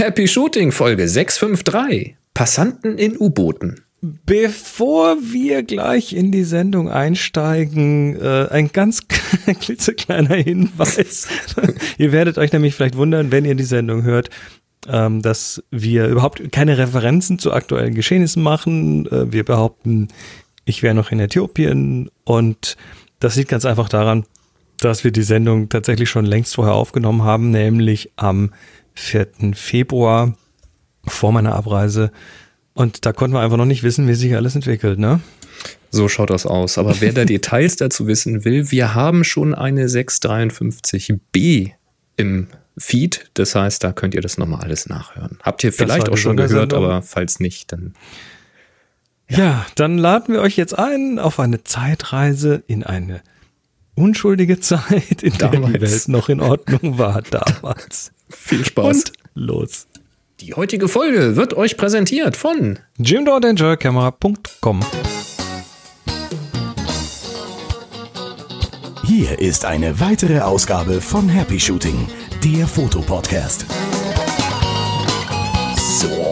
Happy Shooting Folge 653. Passanten in U-Booten. Bevor wir gleich in die Sendung einsteigen, äh, ein ganz klitzekleiner Hinweis. ihr werdet euch nämlich vielleicht wundern, wenn ihr die Sendung hört, ähm, dass wir überhaupt keine Referenzen zu aktuellen Geschehnissen machen. Äh, wir behaupten, ich wäre noch in Äthiopien und das liegt ganz einfach daran, dass wir die Sendung tatsächlich schon längst vorher aufgenommen haben, nämlich am 4. Februar vor meiner Abreise. Und da konnten wir einfach noch nicht wissen, wie sich alles entwickelt, ne? So schaut das aus. Aber wer da Details dazu wissen will, wir haben schon eine 653b im Feed. Das heißt, da könnt ihr das nochmal alles nachhören. Habt ihr vielleicht auch schon gehört, aber falls nicht, dann. Ja. ja, dann laden wir euch jetzt ein auf eine Zeitreise in eine unschuldige Zeit, in damals. der die Welt noch in Ordnung war damals. Viel Spaß. Und los. Die heutige Folge wird euch präsentiert von jimdoordangercamera.com. Hier ist eine weitere Ausgabe von Happy Shooting, der Fotopodcast. So,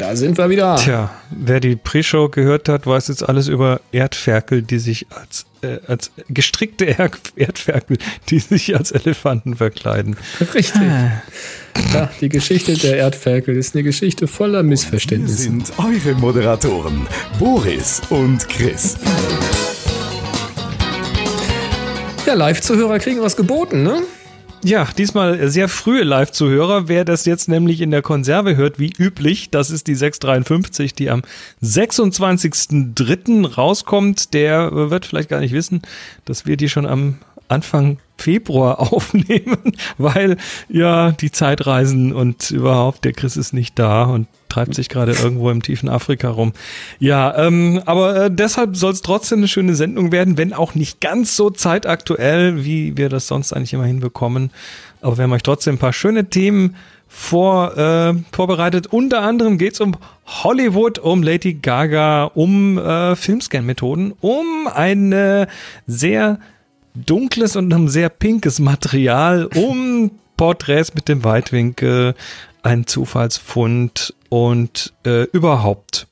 da sind wir wieder. Tja, wer die Pre-Show gehört hat, weiß jetzt alles über Erdferkel, die sich als äh, als gestrickte er Erdferkel, die sich als Elefanten verkleiden. Richtig. Ah. Ja, die Geschichte der Erdferkel ist eine Geschichte voller Missverständnisse. sind eure Moderatoren, Boris und Chris. Ja, Live-Zuhörer kriegen was geboten, ne? Ja, diesmal sehr frühe Live-Zuhörer. Wer das jetzt nämlich in der Konserve hört, wie üblich, das ist die 653, die am 26.03. rauskommt. Der wird vielleicht gar nicht wissen, dass wir die schon am Anfang Februar aufnehmen, weil ja die Zeitreisen und überhaupt der Chris ist nicht da und treibt sich gerade irgendwo im tiefen Afrika rum. Ja, ähm, aber äh, deshalb soll es trotzdem eine schöne Sendung werden, wenn auch nicht ganz so zeitaktuell, wie wir das sonst eigentlich immer hinbekommen. Aber wir haben euch trotzdem ein paar schöne Themen vor, äh, vorbereitet. Unter anderem geht es um Hollywood, um Lady Gaga, um äh, Filmscan-Methoden, um eine sehr dunkles und ein sehr pinkes Material, um Porträts mit dem Weitwinkel, ein Zufallsfund und äh, überhaupt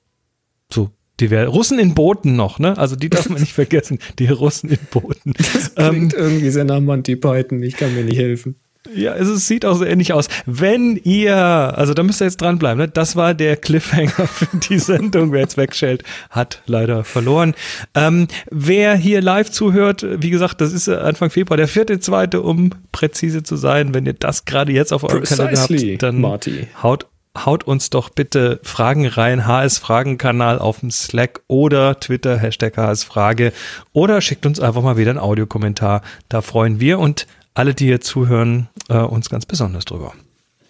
so die Russen in Booten noch, ne? Also die darf man nicht vergessen, die Russen in Booten. Das klingt ähm, irgendwie sehr nach Monty Python, ich kann mir nicht helfen. Ja, es sieht auch so ähnlich aus. Wenn ihr, also da müsst ihr jetzt dranbleiben, ne? das war der Cliffhanger für die Sendung. Wer jetzt wegschält, hat leider verloren. Ähm, wer hier live zuhört, wie gesagt, das ist Anfang Februar, der vierte, zweite, um präzise zu sein. Wenn ihr das gerade jetzt auf eurem Kalender habt, dann Marty. haut haut uns doch bitte Fragen rein, HS Fragenkanal auf dem Slack oder Twitter, Hashtag HS Frage oder schickt uns einfach mal wieder einen Audiokommentar. Da freuen wir und alle, die hier zuhören, äh, uns ganz besonders drüber.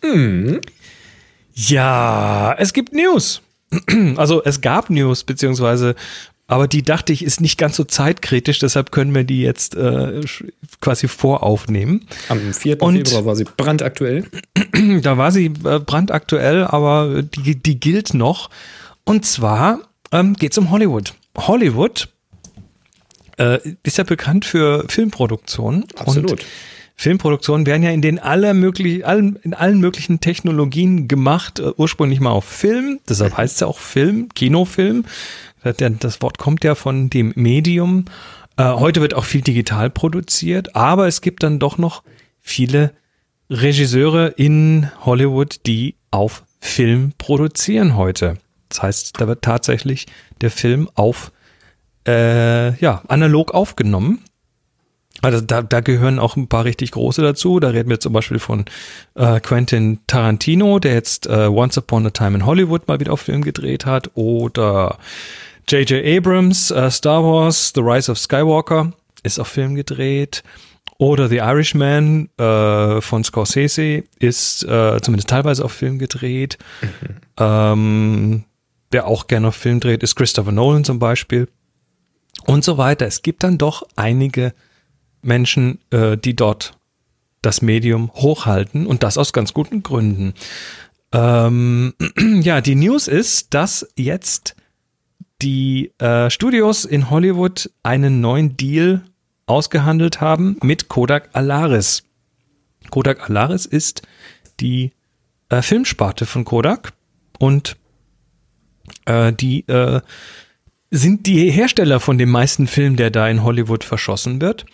Mhm. Ja, es gibt News. Also es gab News, beziehungsweise, aber die dachte ich, ist nicht ganz so zeitkritisch, deshalb können wir die jetzt äh, quasi voraufnehmen. Am 4. Und Februar war sie brandaktuell. Da war sie äh, brandaktuell, aber die, die gilt noch. Und zwar ähm, geht es um Hollywood. Hollywood äh, ist ja bekannt für Filmproduktion. Absolut. Und Filmproduktionen werden ja in den aller möglich, allen, in allen möglichen Technologien gemacht, äh, ursprünglich mal auf Film, deshalb heißt es ja auch Film, Kinofilm. Das Wort kommt ja von dem Medium. Äh, heute wird auch viel digital produziert, aber es gibt dann doch noch viele Regisseure in Hollywood, die auf Film produzieren heute. Das heißt, da wird tatsächlich der Film auf äh, ja, analog aufgenommen also da, da gehören auch ein paar richtig große dazu. Da reden wir zum Beispiel von äh, Quentin Tarantino, der jetzt äh, Once Upon a Time in Hollywood mal wieder auf Film gedreht hat. Oder J.J. Abrams, äh, Star Wars, The Rise of Skywalker ist auf Film gedreht. Oder The Irishman äh, von Scorsese ist äh, zumindest teilweise auf Film gedreht. Mhm. Ähm, der auch gerne auf Film dreht, ist Christopher Nolan zum Beispiel. Und so weiter. Es gibt dann doch einige Menschen, äh, die dort das Medium hochhalten und das aus ganz guten Gründen. Ähm, ja, die News ist, dass jetzt die äh, Studios in Hollywood einen neuen Deal ausgehandelt haben mit Kodak Alaris. Kodak Alaris ist die äh, Filmsparte von Kodak und äh, die äh, sind die Hersteller von dem meisten Film, der da in Hollywood verschossen wird.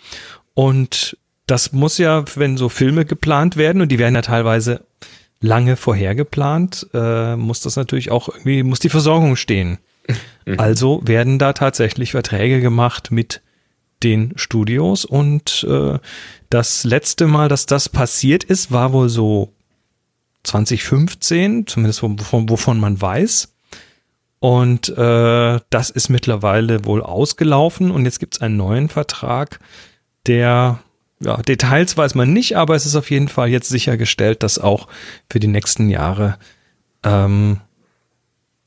Und das muss ja, wenn so Filme geplant werden, und die werden ja teilweise lange vorher geplant, äh, muss das natürlich auch irgendwie, muss die Versorgung stehen. Mhm. Also werden da tatsächlich Verträge gemacht mit den Studios und äh, das letzte Mal, dass das passiert ist, war wohl so 2015, zumindest wovon, wovon man weiß. Und äh, das ist mittlerweile wohl ausgelaufen und jetzt gibt es einen neuen Vertrag, der, ja, Details weiß man nicht, aber es ist auf jeden Fall jetzt sichergestellt, dass auch für die nächsten Jahre ähm,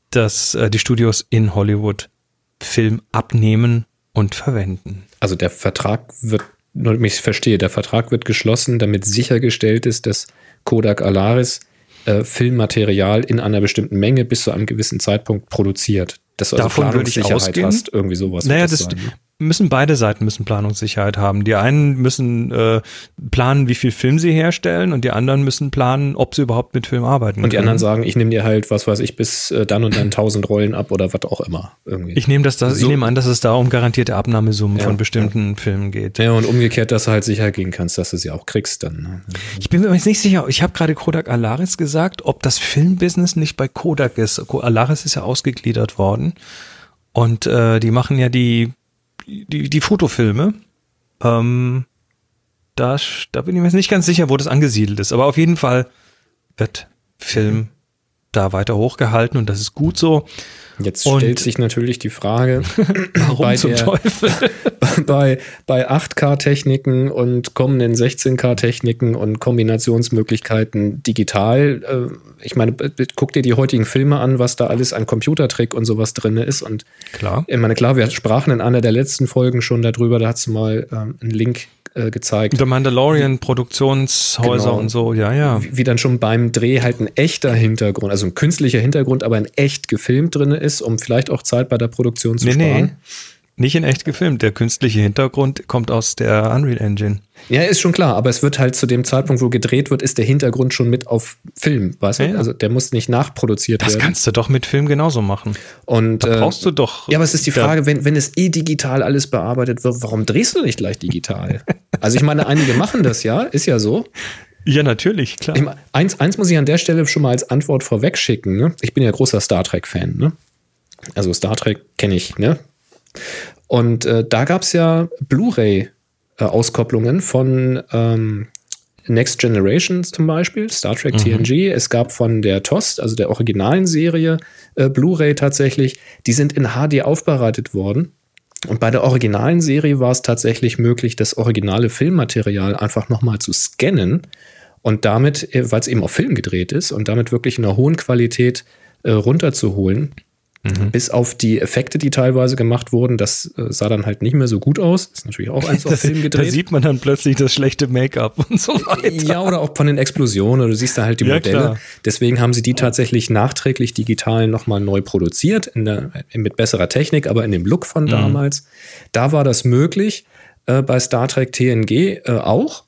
dass äh, die Studios in Hollywood Film abnehmen und verwenden. Also der Vertrag wird, nur ich verstehe, der Vertrag wird geschlossen, damit sichergestellt ist, dass Kodak Alaris äh, Filmmaterial in einer bestimmten Menge bis zu einem gewissen Zeitpunkt produziert. Dass du also Davon würde ich ausgehen. hast, irgendwie sowas. Naja, das, sein, ne? Müssen beide Seiten müssen Planungssicherheit haben. Die einen müssen äh, planen, wie viel Film sie herstellen und die anderen müssen planen, ob sie überhaupt mit Film arbeiten. Und die anderen sagen, ich nehme dir halt, was weiß ich, bis äh, dann und dann tausend Rollen ab oder was auch immer. Irgendwie. Ich nehme das, das so. ich nehme an, dass es da um garantierte Abnahmesummen ja, von bestimmten ja. Filmen geht. Ja, und umgekehrt, dass du halt sicher gehen kannst, dass du sie auch kriegst dann. Ne? Ich bin mir jetzt nicht sicher, ich habe gerade Kodak Alaris gesagt, ob das Filmbusiness nicht bei Kodak ist. Alaris ist ja ausgegliedert worden. Und äh, die machen ja die die, die Fotofilme. Ähm, da, da bin ich mir jetzt nicht ganz sicher, wo das angesiedelt ist. Aber auf jeden Fall wird Film da weiter hochgehalten und das ist gut so. Jetzt und stellt sich natürlich die Frage, warum bei zum der, Teufel? bei, bei 8K-Techniken und kommenden 16K-Techniken und Kombinationsmöglichkeiten digital. Äh, ich meine, guck dir die heutigen Filme an, was da alles an Computertrick und sowas drin ist. Und klar. Ich meine, klar, wir sprachen in einer der letzten Folgen schon darüber, da hat es mal ähm, einen Link äh, gezeigt. The Mandalorian Produktionshäuser genau. und so, ja, ja. Wie, wie, dann schon beim Dreh halt ein echter Hintergrund, also ein künstlicher Hintergrund, aber ein echt gefilmt drin ist, um vielleicht auch Zeit bei der Produktion zu nee, sparen. Nee. Nicht in echt gefilmt. Der künstliche Hintergrund kommt aus der Unreal Engine. Ja, ist schon klar, aber es wird halt zu dem Zeitpunkt, wo gedreht wird, ist der Hintergrund schon mit auf Film, weißt du? Ja, ja. Also der muss nicht nachproduziert das werden. Das kannst du doch mit Film genauso machen. Und da äh, brauchst du doch. Ja, aber es ist die Frage, wenn, wenn es eh digital alles bearbeitet wird, warum drehst du nicht gleich digital? also ich meine, einige machen das ja, ist ja so. Ja, natürlich, klar. Eins, eins muss ich an der Stelle schon mal als Antwort vorweg schicken. Ne? Ich bin ja großer Star Trek-Fan. Ne? Also Star Trek kenne ich. Ne? Und äh, da gab es ja Blu-ray-Auskopplungen von ähm, Next Generation zum Beispiel, Star Trek mhm. TNG. Es gab von der TOS, also der originalen Serie, äh, Blu-ray tatsächlich. Die sind in HD aufbereitet worden. Und bei der originalen Serie war es tatsächlich möglich, das originale Filmmaterial einfach nochmal zu scannen und damit, äh, weil es eben auf Film gedreht ist und damit wirklich in einer hohen Qualität äh, runterzuholen. Mhm. Bis auf die Effekte, die teilweise gemacht wurden, das äh, sah dann halt nicht mehr so gut aus. Ist natürlich auch eins auf Film gedreht. Da sieht man dann plötzlich das schlechte Make-up und so weiter. Ja, oder auch von den Explosionen, du siehst da halt die ja, Modelle. Klar. Deswegen haben sie die tatsächlich nachträglich digital nochmal neu produziert, der, mit besserer Technik, aber in dem Look von mhm. damals. Da war das möglich, äh, bei Star Trek TNG äh, auch.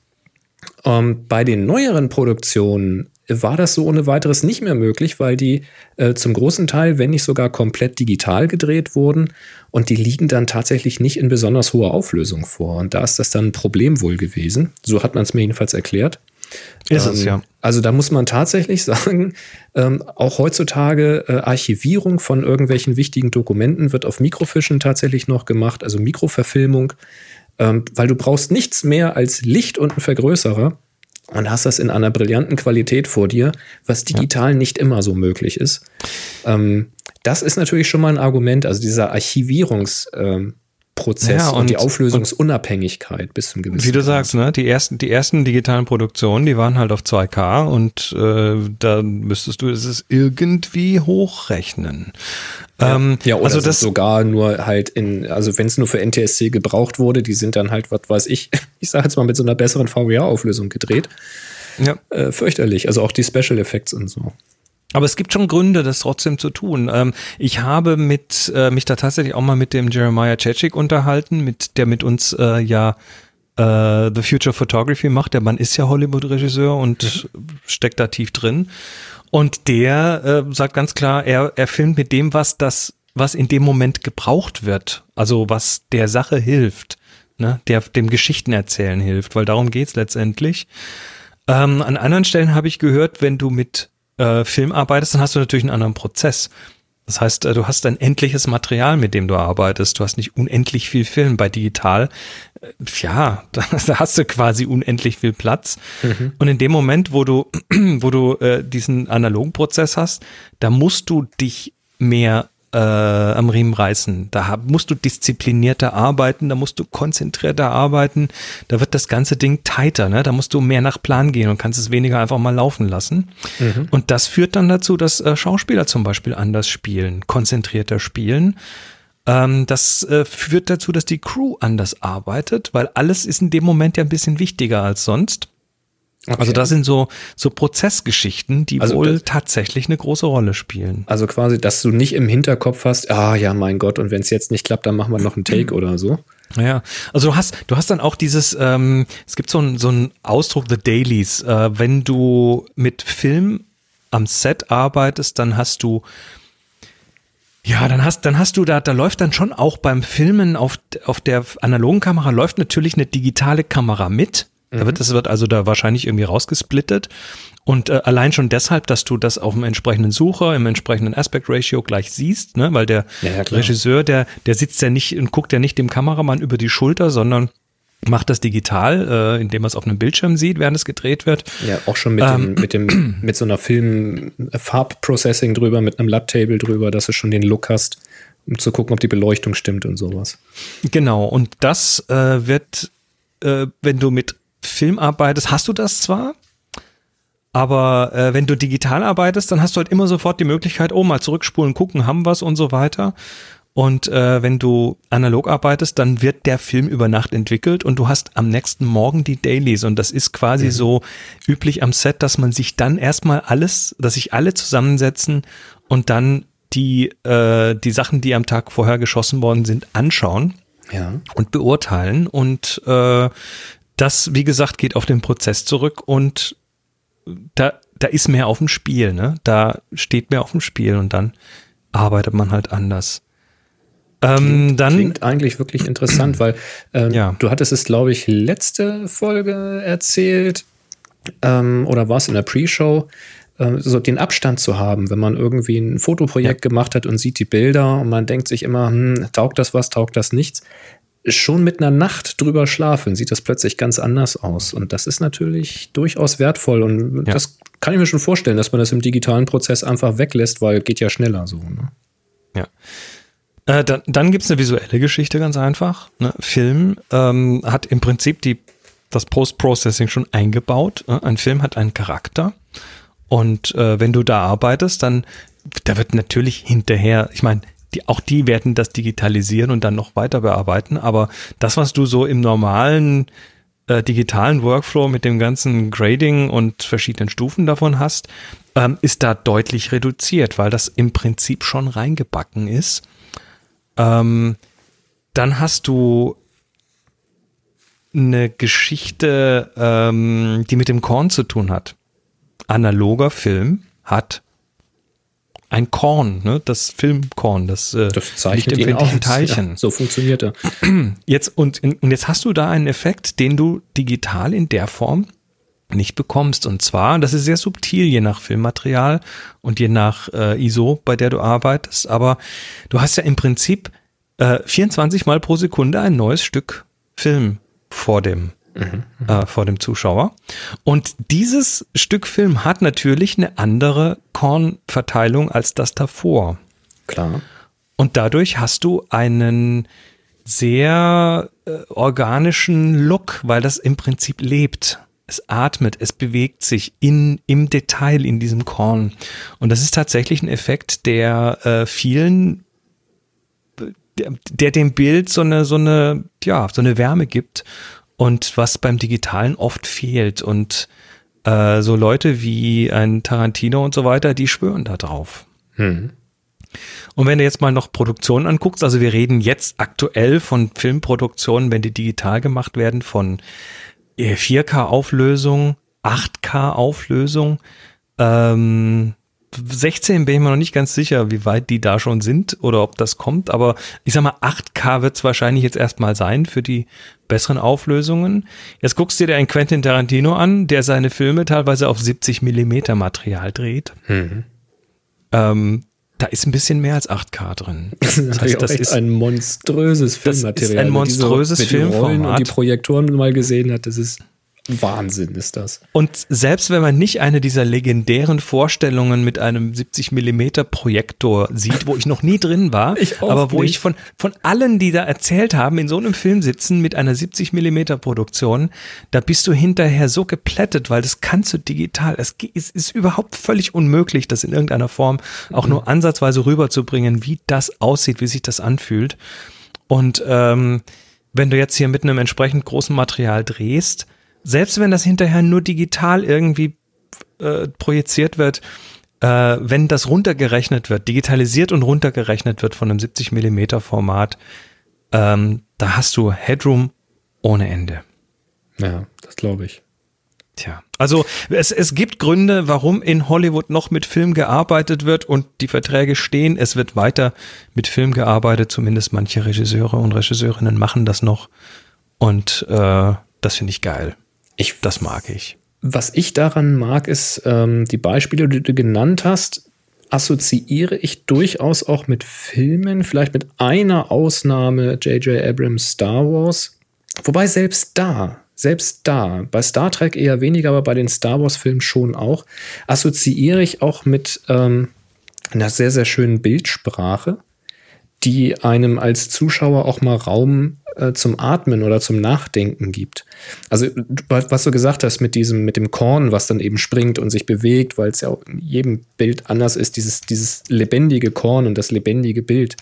Ähm, bei den neueren Produktionen war das so ohne weiteres nicht mehr möglich, weil die äh, zum großen Teil, wenn nicht sogar komplett digital gedreht wurden und die liegen dann tatsächlich nicht in besonders hoher Auflösung vor. Und da ist das dann ein Problem wohl gewesen. So hat man es mir jedenfalls erklärt. Ist ähm, es, ja. Also da muss man tatsächlich sagen, ähm, auch heutzutage äh, Archivierung von irgendwelchen wichtigen Dokumenten wird auf Mikrofischen tatsächlich noch gemacht, also Mikroverfilmung, ähm, weil du brauchst nichts mehr als Licht und einen Vergrößerer und hast das in einer brillanten Qualität vor dir, was digital ja. nicht immer so möglich ist. Ähm, das ist natürlich schon mal ein Argument, also dieser Archivierungs- ähm, Prozess ja, und, und, die Auflösungsunabhängigkeit bis zum gewissen Wie du sagst, ne, die ersten, die ersten digitalen Produktionen, die waren halt auf 2K und äh, da müsstest du es irgendwie hochrechnen. Ja, ähm, ja oder also das sogar nur halt in, also wenn es nur für NTSC gebraucht wurde, die sind dann halt, was weiß ich, ich sage jetzt mal mit so einer besseren VGA-Auflösung gedreht. Ja. Äh, fürchterlich. Also auch die Special Effects und so. Aber es gibt schon Gründe, das trotzdem zu tun. Ähm, ich habe mit, äh, mich da tatsächlich auch mal mit dem Jeremiah Chechik unterhalten, mit, der mit uns äh, ja äh, The Future Photography macht. Der Mann ist ja Hollywood-Regisseur und mhm. steckt da tief drin. Und der äh, sagt ganz klar, er, er filmt mit dem, was das, was in dem Moment gebraucht wird. Also was der Sache hilft, ne? der dem Geschichten erzählen hilft, weil darum geht's letztendlich. Ähm, an anderen Stellen habe ich gehört, wenn du mit äh, Film arbeitest, dann hast du natürlich einen anderen Prozess. Das heißt, äh, du hast ein endliches Material, mit dem du arbeitest. Du hast nicht unendlich viel Film. Bei digital, äh, ja, da, hast du quasi unendlich viel Platz. Mhm. Und in dem Moment, wo du, wo du äh, diesen analogen Prozess hast, da musst du dich mehr äh, am Riemen reißen. Da musst du disziplinierter arbeiten, da musst du konzentrierter arbeiten, da wird das ganze Ding tighter, ne? Da musst du mehr nach Plan gehen und kannst es weniger einfach mal laufen lassen. Mhm. Und das führt dann dazu, dass äh, Schauspieler zum Beispiel anders spielen, konzentrierter spielen. Ähm, das äh, führt dazu, dass die Crew anders arbeitet, weil alles ist in dem Moment ja ein bisschen wichtiger als sonst. Okay. Also das sind so, so Prozessgeschichten, die also wohl tatsächlich eine große Rolle spielen. Also quasi, dass du nicht im Hinterkopf hast, ah ja, mein Gott, und wenn es jetzt nicht klappt, dann machen wir noch einen Take oder so. Ja, also du hast, du hast dann auch dieses, ähm, es gibt so einen so einen Ausdruck, The Dailies, äh, wenn du mit Film am Set arbeitest, dann hast du ja, dann hast, dann hast du da, da läuft dann schon auch beim Filmen auf, auf der analogen Kamera läuft natürlich eine digitale Kamera mit. Da wird, mhm. das wird also da wahrscheinlich irgendwie rausgesplittet. Und äh, allein schon deshalb, dass du das auf dem entsprechenden Sucher, im entsprechenden Aspect Ratio gleich siehst, ne? weil der ja, ja, Regisseur, der, der sitzt ja nicht und guckt ja nicht dem Kameramann über die Schulter, sondern macht das digital, äh, indem man es auf einem Bildschirm sieht, während es gedreht wird. Ja, auch schon mit, ähm, dem, mit, dem, mit so einer Film-Farbprocessing drüber, mit einem Lab-Table drüber, dass du schon den Look hast, um zu gucken, ob die Beleuchtung stimmt und sowas. Genau, und das äh, wird, äh, wenn du mit Film arbeitest, hast du das zwar, aber äh, wenn du digital arbeitest, dann hast du halt immer sofort die Möglichkeit, oh, mal zurückspulen, gucken, haben was und so weiter. Und äh, wenn du analog arbeitest, dann wird der Film über Nacht entwickelt und du hast am nächsten Morgen die Dailies. Und das ist quasi mhm. so üblich am Set, dass man sich dann erstmal alles, dass sich alle zusammensetzen und dann die, äh, die Sachen, die am Tag vorher geschossen worden sind, anschauen ja. und beurteilen. Und äh, das, wie gesagt, geht auf den Prozess zurück und da, da ist mehr auf dem Spiel, ne? Da steht mehr auf dem Spiel und dann arbeitet man halt anders. Ähm, klingt, dann klingt eigentlich wirklich interessant, weil ähm, ja. du hattest es, glaube ich, letzte Folge erzählt ähm, oder war es in der Pre-Show, äh, so den Abstand zu haben, wenn man irgendwie ein Fotoprojekt ja. gemacht hat und sieht die Bilder und man denkt sich immer, hm, taugt das was, taugt das nichts schon mit einer Nacht drüber schlafen, sieht das plötzlich ganz anders aus. Und das ist natürlich durchaus wertvoll. Und ja. das kann ich mir schon vorstellen, dass man das im digitalen Prozess einfach weglässt, weil geht ja schneller so. Ne? Ja. Äh, dann dann gibt es eine visuelle Geschichte ganz einfach. Ne? Film ähm, hat im Prinzip die, das Post-Processing schon eingebaut. Äh, ein Film hat einen Charakter. Und äh, wenn du da arbeitest, dann da wird natürlich hinterher, ich meine, die, auch die werden das digitalisieren und dann noch weiter bearbeiten. Aber das, was du so im normalen äh, digitalen Workflow mit dem ganzen Grading und verschiedenen Stufen davon hast, ähm, ist da deutlich reduziert, weil das im Prinzip schon reingebacken ist. Ähm, dann hast du eine Geschichte, ähm, die mit dem Korn zu tun hat. Analoger Film hat ein Korn, ne? das Filmkorn, das, äh, das im empfindlichen Teilchen. Ja, so funktioniert er. Jetzt, und, und jetzt hast du da einen Effekt, den du digital in der Form nicht bekommst. Und zwar, das ist sehr subtil, je nach Filmmaterial und je nach äh, ISO, bei der du arbeitest. Aber du hast ja im Prinzip äh, 24 Mal pro Sekunde ein neues Stück Film vor dem mhm, äh, vor dem Zuschauer. Und dieses Stück Film hat natürlich eine andere Kornverteilung als das davor. Klar. Und dadurch hast du einen sehr äh, organischen Look, weil das im Prinzip lebt. Es atmet, es bewegt sich in, im Detail in diesem Korn. Und das ist tatsächlich ein Effekt, der äh, vielen, der, der dem Bild so eine, so eine, ja, so eine Wärme gibt und was beim Digitalen oft fehlt. Und äh, so Leute wie ein Tarantino und so weiter, die schwören da drauf. Hm. Und wenn du jetzt mal noch Produktionen anguckst, also wir reden jetzt aktuell von Filmproduktionen, wenn die digital gemacht werden, von 4K-Auflösung, 8K-Auflösung, ähm, 16 bin ich mir noch nicht ganz sicher, wie weit die da schon sind oder ob das kommt, aber ich sag mal, 8K wird es wahrscheinlich jetzt erstmal sein für die besseren Auflösungen. Jetzt guckst du dir einen Quentin Tarantino an, der seine Filme teilweise auf 70 Millimeter Material dreht. Mhm. Ähm, da ist ein bisschen mehr als 8K drin. Das, heißt, das ist ein monströses Filmmaterial. Das ist ein monströses Filmformat. Und die Projektoren mal gesehen hat, das ist Wahnsinn ist das. Und selbst wenn man nicht eine dieser legendären Vorstellungen mit einem 70 Millimeter Projektor sieht, wo ich noch nie drin war, aber wo nicht. ich von, von allen, die da erzählt haben, in so einem Film sitzen mit einer 70 Millimeter Produktion, da bist du hinterher so geplättet, weil das kannst du digital. Es ist, ist überhaupt völlig unmöglich, das in irgendeiner Form auch nur ansatzweise rüberzubringen, wie das aussieht, wie sich das anfühlt. Und ähm, wenn du jetzt hier mit einem entsprechend großen Material drehst, selbst wenn das hinterher nur digital irgendwie äh, projiziert wird, äh, wenn das runtergerechnet wird, digitalisiert und runtergerechnet wird von einem 70 Millimeter Format, ähm, da hast du Headroom ohne Ende. Ja, das glaube ich. Tja, also es, es gibt Gründe, warum in Hollywood noch mit Film gearbeitet wird und die Verträge stehen. Es wird weiter mit Film gearbeitet, zumindest manche Regisseure und Regisseurinnen machen das noch. Und äh, das finde ich geil. Ich, das mag ich. Was ich daran mag, ist ähm, die Beispiele, die du genannt hast, assoziiere ich durchaus auch mit Filmen, vielleicht mit einer Ausnahme J.J. Abrams Star Wars. Wobei selbst da, selbst da, bei Star Trek eher weniger, aber bei den Star Wars-Filmen schon auch, assoziiere ich auch mit ähm, einer sehr, sehr schönen Bildsprache, die einem als Zuschauer auch mal Raum äh, zum Atmen oder zum Nachdenken gibt. Also was du gesagt hast mit diesem, mit dem Korn, was dann eben springt und sich bewegt, weil es ja in jedem Bild anders ist, dieses, dieses lebendige Korn und das lebendige Bild.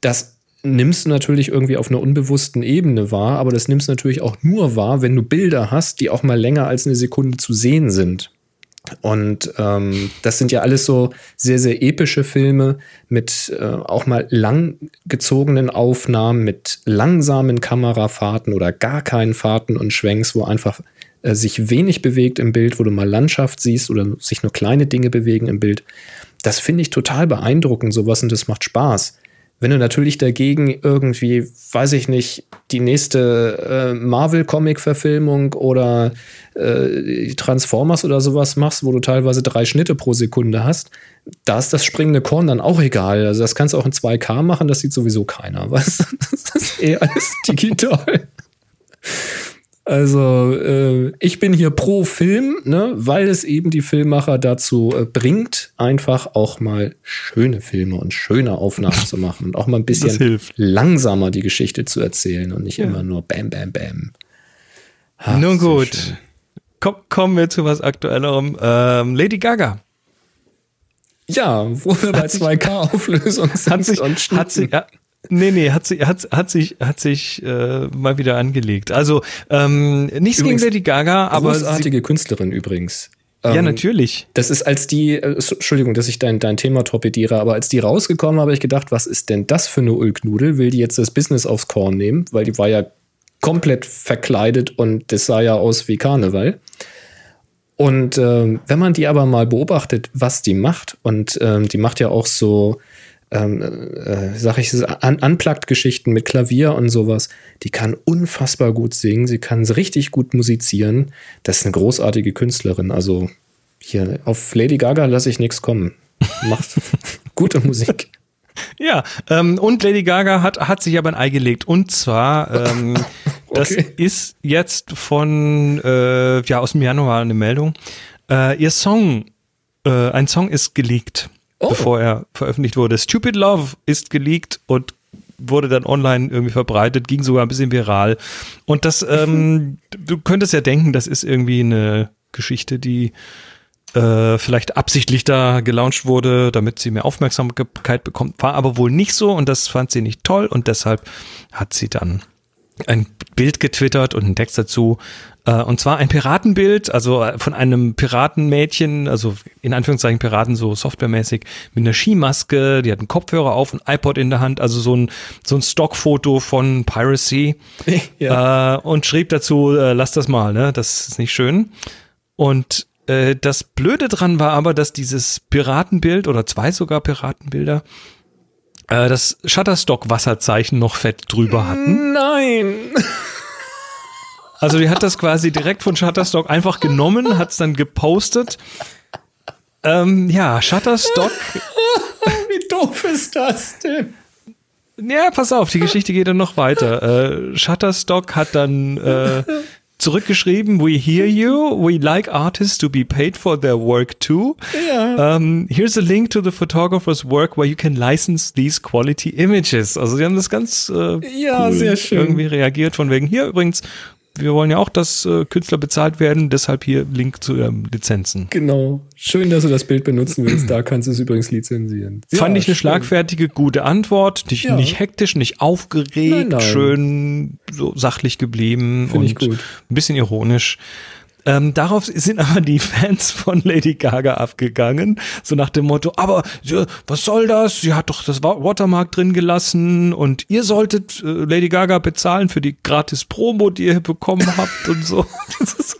Das nimmst du natürlich irgendwie auf einer unbewussten Ebene wahr, aber das nimmst du natürlich auch nur wahr, wenn du Bilder hast, die auch mal länger als eine Sekunde zu sehen sind. Und ähm, das sind ja alles so sehr, sehr epische Filme mit äh, auch mal langgezogenen Aufnahmen, mit langsamen Kamerafahrten oder gar keinen Fahrten und Schwenks, wo einfach äh, sich wenig bewegt im Bild, wo du mal Landschaft siehst oder sich nur kleine Dinge bewegen im Bild. Das finde ich total beeindruckend, sowas, und das macht Spaß. Wenn du natürlich dagegen irgendwie, weiß ich nicht, die nächste äh, Marvel-Comic-Verfilmung oder äh, Transformers oder sowas machst, wo du teilweise drei Schnitte pro Sekunde hast, da ist das springende Korn dann auch egal. Also das kannst du auch in 2K machen, das sieht sowieso keiner. Was? Das ist eh alles digital. Also äh, ich bin hier pro Film, ne, weil es eben die Filmmacher dazu äh, bringt, einfach auch mal schöne Filme und schöne Aufnahmen zu machen und auch mal ein bisschen langsamer die Geschichte zu erzählen und nicht ja. immer nur Bam, Bam, Bam. Ach, Nun gut, Komm, kommen wir zu was Aktuellerem. Ähm, Lady Gaga. Ja, wo wir bei 2K-Auflösung sind hat sich, und hat sich, ja, Nee, nee, hat, sich hat, hat sich, hat sich äh, mal wieder angelegt. Also ähm, nichts übrigens, gegen Lady Gaga, aber. Großartige sie, Künstlerin übrigens. ja, ähm, natürlich. Das ist als die, äh, Entschuldigung, dass ich dein, dein Thema torpediere, aber als die rausgekommen habe ich gedacht, was ist denn das für eine Ulknudel? Will die jetzt das Business aufs Korn nehmen? Weil die war ja komplett verkleidet und das sah ja aus wie Karneval. Und äh, wenn man die aber mal beobachtet, was die macht, und ähm, die macht ja auch so ähm, äh, sag ich, Unplugged-Geschichten mit Klavier und sowas. Die kann unfassbar gut singen, sie kann richtig gut musizieren. Das ist eine großartige Künstlerin. Also hier auf Lady Gaga lasse ich nichts kommen. Macht gute Musik. Ja, ähm, und Lady Gaga hat, hat sich aber ein Ei gelegt. Und zwar, ähm, das ist jetzt von, äh, ja, aus dem Januar eine Meldung. Äh, ihr Song, äh, ein Song ist geleakt oh. bevor er veröffentlicht wurde. Stupid Love ist geleakt und wurde dann online irgendwie verbreitet, ging sogar ein bisschen viral. Und das, ähm, du könntest ja denken, das ist irgendwie eine Geschichte, die äh, vielleicht absichtlich da gelauncht wurde, damit sie mehr Aufmerksamkeit bekommt, war aber wohl nicht so und das fand sie nicht toll und deshalb hat sie dann ein Bild getwittert und einen Text dazu, und zwar ein Piratenbild, also äh, von einem Piratenmädchen, also in Anführungszeichen Piraten so softwaremäßig, mit einer Skimaske, die hat einen Kopfhörer auf, ein iPod in der Hand, also so ein, so ein Stockfoto von Piracy. ja. äh, und schrieb dazu, äh, lass das mal, ne? Das ist nicht schön. Und äh, das Blöde dran war aber, dass dieses Piratenbild oder zwei sogar Piratenbilder äh, das Shutterstock-Wasserzeichen noch fett drüber hatten. Nein! Also die hat das quasi direkt von Shutterstock einfach genommen, hat es dann gepostet. Ähm, ja, Shutterstock. Wie doof ist das denn? Ja, pass auf, die Geschichte geht dann noch weiter. Äh, Shutterstock hat dann äh, zurückgeschrieben, we hear you, we like artists to be paid for their work too. Ja. Um, here's a link to the photographer's work where you can license these quality images. Also sie haben das ganz äh, ja, cool sehr schön. irgendwie reagiert von wegen hier übrigens wir wollen ja auch, dass äh, Künstler bezahlt werden, deshalb hier Link zu ihren Lizenzen. Genau. Schön, dass du das Bild benutzen willst. Da kannst du es übrigens lizenzieren. Ja, Fand ich eine schön. schlagfertige, gute Antwort. Nicht, ja. nicht hektisch, nicht aufgeregt, nein, nein. schön so sachlich geblieben Find und ich gut. ein bisschen ironisch. Ähm, darauf sind aber die Fans von Lady Gaga abgegangen, so nach dem Motto, aber was soll das? Sie hat doch das Watermark drin gelassen und ihr solltet äh, Lady Gaga bezahlen für die gratis Promo, die ihr bekommen habt und so.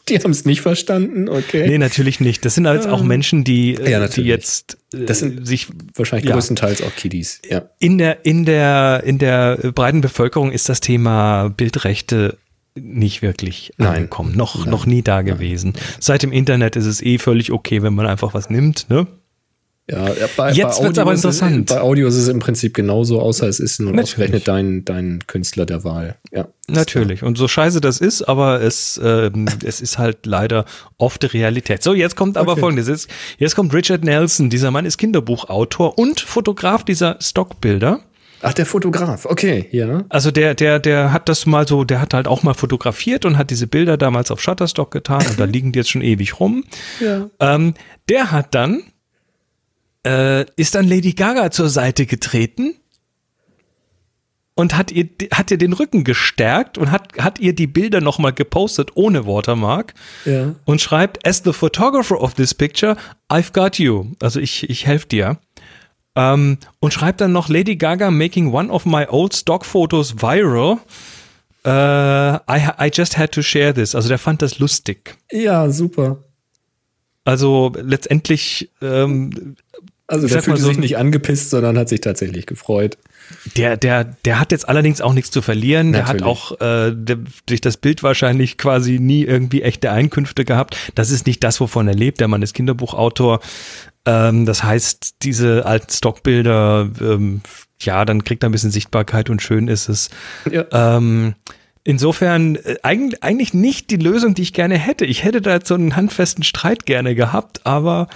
die haben es nicht verstanden, okay. Nee, natürlich nicht. Das sind jetzt auch Menschen, die, äh, ja, die jetzt äh, das sind sich wahrscheinlich ja, größtenteils auch Kiddies. Ja. In der in der in der breiten Bevölkerung ist das Thema Bildrechte nicht wirklich Nein. angekommen. Noch, Nein. noch nie da gewesen. Nein. Seit dem Internet ist es eh völlig okay, wenn man einfach was nimmt, ne? Ja, ja bei, Jetzt wird es aber interessant. bei Audio ist es im Prinzip genauso, außer es ist nur ausgerechnet dein, dein Künstler der Wahl. Ja. Natürlich. Und so scheiße das ist, aber es, ähm, es ist halt leider oft Realität. So, jetzt kommt aber okay. folgendes. Jetzt, jetzt kommt Richard Nelson. Dieser Mann ist Kinderbuchautor und Fotograf dieser Stockbilder. Ach, der Fotograf, okay, ja. Also der, der, der hat das mal so, der hat halt auch mal fotografiert und hat diese Bilder damals auf Shutterstock getan und da liegen die jetzt schon ewig rum. Ja. Ähm, der hat dann, äh, ist dann Lady Gaga zur Seite getreten und hat ihr, hat ihr den Rücken gestärkt und hat, hat ihr die Bilder nochmal gepostet ohne Watermark ja. und schreibt, as the photographer of this picture, I've got you. Also ich, ich helfe dir. Ähm, und schreibt dann noch Lady Gaga making one of my old stock photos viral. Uh, I, I just had to share this. Also der fand das lustig. Ja, super. Also letztendlich. Ähm, also der fühlte so, sich nicht angepisst, sondern hat sich tatsächlich gefreut. Der, der, der hat jetzt allerdings auch nichts zu verlieren. Natürlich. Der hat auch äh, der, durch das Bild wahrscheinlich quasi nie irgendwie echte Einkünfte gehabt. Das ist nicht das, wovon er lebt. Der Mann ist Kinderbuchautor. Ähm, das heißt, diese alten Stockbilder, ähm, ja, dann kriegt er ein bisschen Sichtbarkeit und schön ist es. Ja. Ähm, insofern äh, eigentlich, eigentlich nicht die Lösung, die ich gerne hätte. Ich hätte da jetzt so einen handfesten Streit gerne gehabt, aber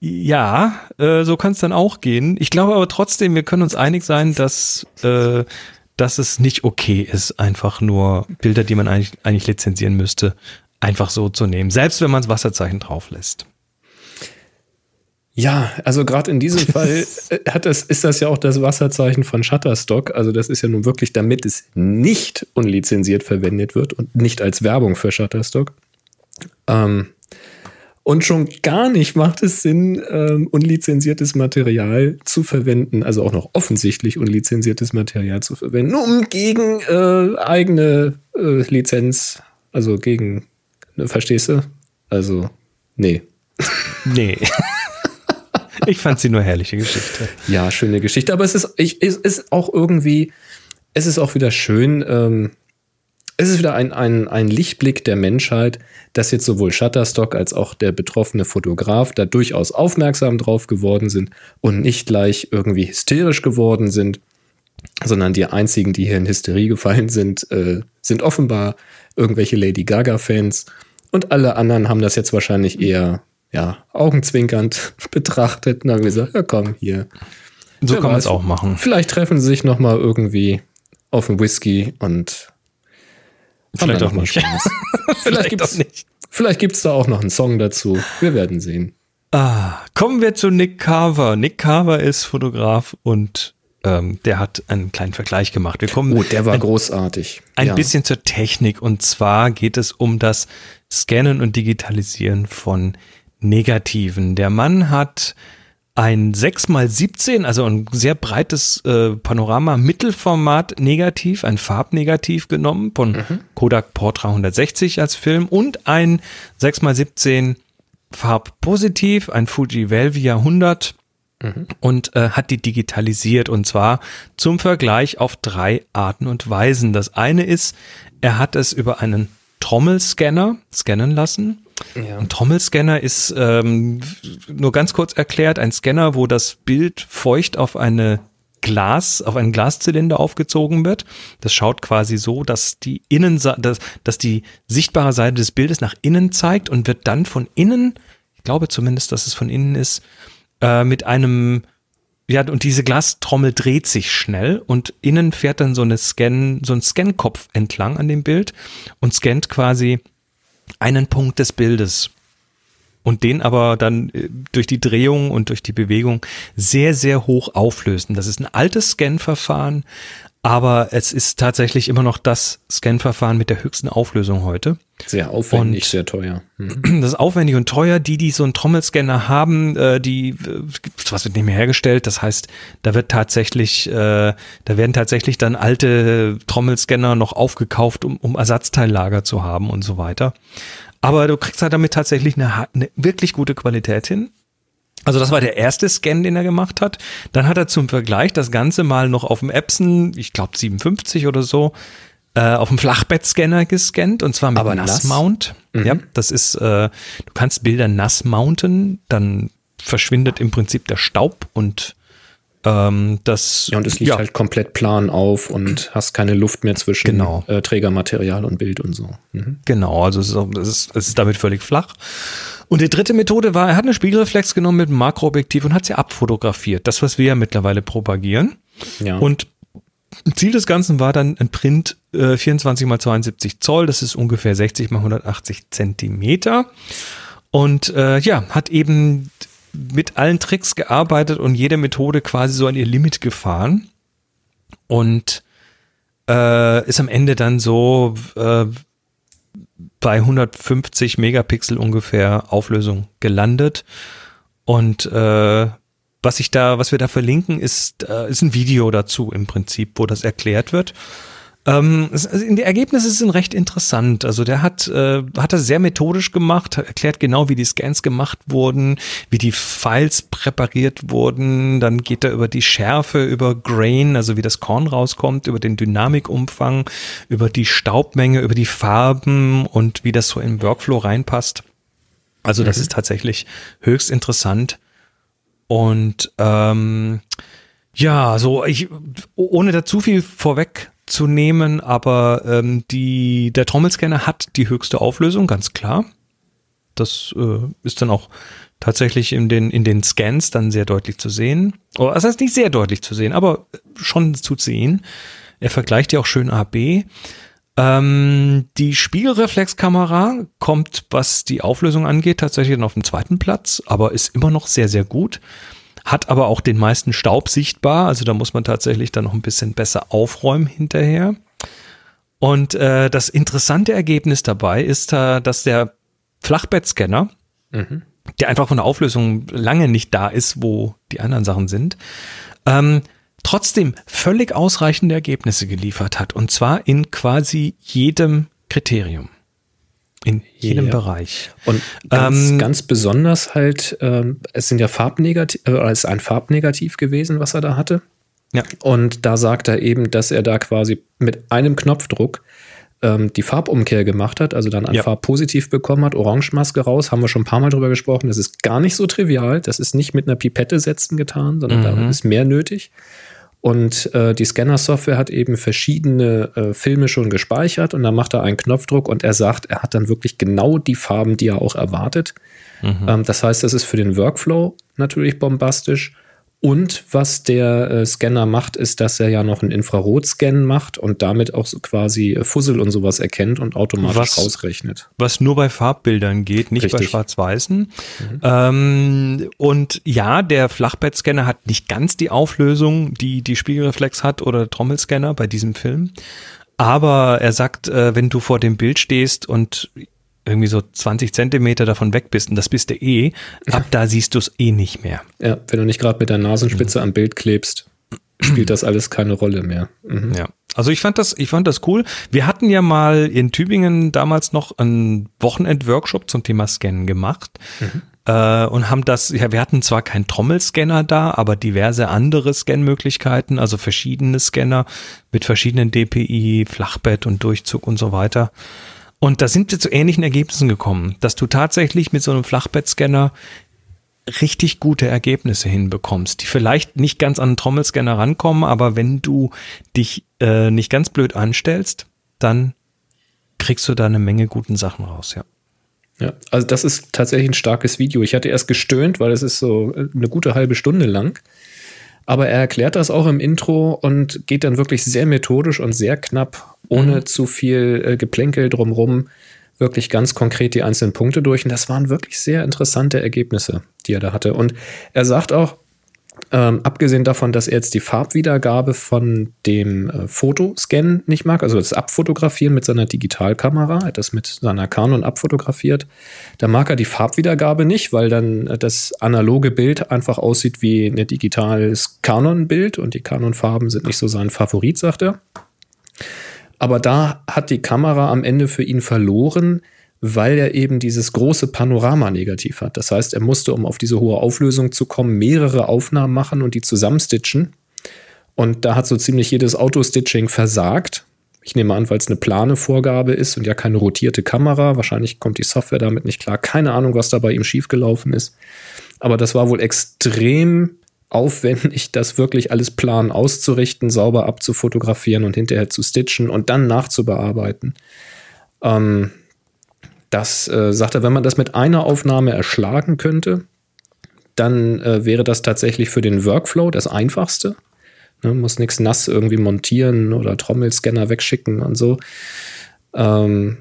ja, äh, so kann es dann auch gehen. Ich glaube aber trotzdem, wir können uns einig sein, dass, äh, dass es nicht okay ist, einfach nur Bilder, die man eigentlich, eigentlich lizenzieren müsste, einfach so zu nehmen. Selbst wenn man das Wasserzeichen drauf lässt. Ja, also gerade in diesem Fall äh, hat das, ist das ja auch das Wasserzeichen von Shutterstock. Also das ist ja nun wirklich, damit es nicht unlizenziert verwendet wird und nicht als Werbung für Shutterstock. Ähm, und schon gar nicht macht es Sinn, ähm, unlizenziertes Material zu verwenden, also auch noch offensichtlich unlizenziertes Material zu verwenden, um gegen äh, eigene äh, Lizenz, also gegen, ne, verstehst du? Also, nee. Nee. Ich fand sie nur herrliche Geschichte. Ja, schöne Geschichte. Aber es ist, ich, es ist auch irgendwie, es ist auch wieder schön. Ähm, es ist wieder ein, ein, ein Lichtblick der Menschheit, dass jetzt sowohl Shutterstock als auch der betroffene Fotograf da durchaus aufmerksam drauf geworden sind und nicht gleich irgendwie hysterisch geworden sind, sondern die einzigen, die hier in Hysterie gefallen sind, äh, sind offenbar irgendwelche Lady Gaga-Fans und alle anderen haben das jetzt wahrscheinlich eher ja, augenzwinkernd betrachtet und haben gesagt, ja komm, hier. So kann man es auch machen. Vielleicht treffen sie sich noch mal irgendwie auf einen Whisky und vielleicht auch mal Spaß. vielleicht gibt es vielleicht gibt's da auch noch einen Song dazu. Wir werden sehen. Ah, kommen wir zu Nick Carver. Nick Carver ist Fotograf und ähm, der hat einen kleinen Vergleich gemacht. Wir kommen oh, der war ein, großartig. Ein ja. bisschen zur Technik und zwar geht es um das Scannen und Digitalisieren von Negativen. Der Mann hat ein 6x17, also ein sehr breites äh, Panorama-Mittelformat Negativ, ein Farbnegativ genommen von mhm. Kodak Port 360 als Film und ein 6x17 Farbpositiv, ein Fuji Velvia 100 mhm. und äh, hat die digitalisiert und zwar zum Vergleich auf drei Arten und Weisen. Das eine ist, er hat es über einen Trommelscanner scannen lassen. Ja. Ein Trommelscanner ist ähm, nur ganz kurz erklärt ein Scanner, wo das Bild feucht auf eine Glas, auf einen Glaszylinder aufgezogen wird. Das schaut quasi so, dass die Innenseite, dass, dass die sichtbare Seite des Bildes nach innen zeigt und wird dann von innen, ich glaube zumindest, dass es von innen ist, äh, mit einem ja, und diese Glastrommel dreht sich schnell und innen fährt dann so eine Scan, so ein Scankopf entlang an dem Bild und scannt quasi einen Punkt des Bildes und den aber dann äh, durch die Drehung und durch die Bewegung sehr, sehr hoch auflösen. Das ist ein altes Scan-Verfahren, aber es ist tatsächlich immer noch das Scan-Verfahren mit der höchsten Auflösung heute. Sehr aufwendig, und sehr teuer. Mhm. Das ist aufwendig und teuer. Die, die so einen Trommelscanner haben, äh, die, äh, was wird nicht mehr hergestellt. Das heißt, da wird tatsächlich, da werden tatsächlich dann alte Trommelscanner noch aufgekauft, um, um Ersatzteillager zu haben und so weiter. Aber du kriegst halt damit tatsächlich eine, eine wirklich gute Qualität hin. Also das war der erste Scan, den er gemacht hat. Dann hat er zum Vergleich das Ganze mal noch auf dem Epson, ich glaube 57 oder so, äh, auf dem Flachbettscanner gescannt und zwar mit Aber Nassmount. Mhm. Ja, das ist, äh, du kannst Bilder nass mounten, dann verschwindet im Prinzip der Staub und ähm, das, ja, und es liegt ja. halt komplett plan auf und hast keine Luft mehr zwischen genau. äh, Trägermaterial und Bild und so. Mhm. Genau, also es ist, es, ist, es ist damit völlig flach. Und die dritte Methode war, er hat eine Spiegelreflex genommen mit einem Makroobjektiv und hat sie abfotografiert. Das, was wir ja mittlerweile propagieren. Ja. Und Ziel des Ganzen war dann ein Print äh, 24 x 72 Zoll, das ist ungefähr 60 x 180 Zentimeter. Und äh, ja, hat eben mit allen Tricks gearbeitet und jede Methode quasi so an ihr Limit gefahren. Und äh, ist am Ende dann so äh, bei 150 Megapixel ungefähr Auflösung gelandet. Und äh, was ich da, was wir da verlinken, ist, äh, ist ein Video dazu im Prinzip, wo das erklärt wird. Ähm, also die Ergebnisse sind recht interessant. Also der hat, äh, hat das sehr methodisch gemacht, erklärt genau, wie die Scans gemacht wurden, wie die Files präpariert wurden. Dann geht er über die Schärfe, über Grain, also wie das Korn rauskommt, über den Dynamikumfang, über die Staubmenge, über die Farben und wie das so im Workflow reinpasst. Also das mhm. ist tatsächlich höchst interessant. Und ähm, ja, so ich, ohne da zu viel vorweg zu nehmen, aber ähm, die, der Trommelscanner hat die höchste Auflösung, ganz klar. Das äh, ist dann auch tatsächlich in den, in den Scans dann sehr deutlich zu sehen. Oh, das heißt nicht sehr deutlich zu sehen, aber schon zu sehen. Er vergleicht ja auch schön AB. Ähm, die Spiegelreflexkamera kommt, was die Auflösung angeht, tatsächlich dann auf dem zweiten Platz, aber ist immer noch sehr, sehr gut hat aber auch den meisten Staub sichtbar. Also da muss man tatsächlich dann noch ein bisschen besser aufräumen hinterher. Und äh, das interessante Ergebnis dabei ist, äh, dass der Flachbettscanner, mhm. der einfach von der Auflösung lange nicht da ist, wo die anderen Sachen sind, ähm, trotzdem völlig ausreichende Ergebnisse geliefert hat. Und zwar in quasi jedem Kriterium. In jedem ja. Bereich. Und ganz, ähm, ganz besonders halt, ähm, es sind ja Farbnegativ, äh, es ist ein Farbnegativ gewesen, was er da hatte. Ja. Und da sagt er eben, dass er da quasi mit einem Knopfdruck ähm, die Farbumkehr gemacht hat, also dann ein ja. Farbpositiv bekommen hat, Orangemaske raus, haben wir schon ein paar Mal drüber gesprochen. Das ist gar nicht so trivial. Das ist nicht mit einer Pipette setzen getan, sondern mhm. da ist mehr nötig. Und äh, die Scanner-Software hat eben verschiedene äh, Filme schon gespeichert und dann macht er einen Knopfdruck und er sagt, er hat dann wirklich genau die Farben, die er auch erwartet. Mhm. Ähm, das heißt, das ist für den Workflow natürlich bombastisch Und was der äh, Scanner macht, ist, dass er ja noch einen Infrarotscan macht und damit auch so quasi äh, Fussel und sowas erkennt und automatisch was, ausrechnet. Was nur bei Farbbildern geht, nicht Richtig. bei Schwarz-Weißen. Mhm. Ähm, und ja, der Flachbettscanner hat nicht ganz die Auflösung, die die Spiegelreflex hat oder Trommelscanner bei diesem Film. Aber er sagt, äh, wenn du vor dem Bild stehst und irgendwie so 20 Zentimeter davon weg bist und das bist du eh, ab da siehst du es eh nicht mehr. Ja, wenn du nicht gerade mit der Nasenspitze mhm. am Bild klebst, spielt das alles keine Rolle mehr. Mhm. Ja. Also ich fand das, ich fand das cool. Wir hatten ja mal in Tübingen damals noch einen Wochenend-Workshop zum Thema Scannen gemacht. Mhm. Äh, und haben das, ja, wir hatten zwar keinen Trommelscanner da, aber diverse andere Scanmöglichkeiten, also verschiedene Scanner mit verschiedenen DPI, Flachbett und Durchzug und so weiter. Und da sind wir zu ähnlichen Ergebnissen gekommen, dass du tatsächlich mit so einem Flachbettscanner richtig gute Ergebnisse hinbekommst, die vielleicht nicht ganz an einen Trommelscanner rankommen, aber wenn du dich äh, nicht ganz blöd anstellst, dann kriegst du da eine Menge guten Sachen raus, ja. Ja, also das ist tatsächlich ein starkes Video. Ich hatte erst gestöhnt, weil es ist so äh, eine gute halbe Stunde lang. Aber er erklärt das auch im Intro und geht dann wirklich sehr methodisch und sehr knapp, ohne mhm. zu viel äh, Geplänkel drumrum, wirklich ganz konkret die einzelnen Punkte durch. Und das waren wirklich sehr interessante Ergebnisse, die er da hatte. Und er sagt auch, ähm, abgesehen davon, dass er jetzt die Farbwiedergabe von dem äh, Fotoscan nicht mag, also das Abfotografieren mit seiner Digitalkamera, er hat das mit seiner Canon abfotografiert, da mag er die Farbwiedergabe nicht, weil dann äh, das analoge Bild einfach aussieht wie ein digitales Canon-Bild und die Canon-Farben sind nicht so sein Favorit, sagt er. Aber da hat die Kamera am Ende für ihn verloren, weil er eben dieses große Panorama-Negativ hat. Das heißt, er musste, um auf diese hohe Auflösung zu kommen, mehrere Aufnahmen machen und die zusammenstitchen. Und da hat so ziemlich jedes Autostitching versagt. Ich nehme an, weil es eine plane Vorgabe ist und ja keine rotierte Kamera. Wahrscheinlich kommt die Software damit nicht klar. Keine Ahnung, was da bei ihm schiefgelaufen ist. Aber das war wohl extrem aufwendig, das wirklich alles plan auszurichten, sauber abzufotografieren und hinterher zu stitchen und dann nachzubearbeiten. Ähm, das äh, sagt er, wenn man das mit einer Aufnahme erschlagen könnte, dann äh, wäre das tatsächlich für den Workflow das einfachste. Ne, muss nichts nass irgendwie montieren oder Trommelscanner wegschicken und so. Ähm,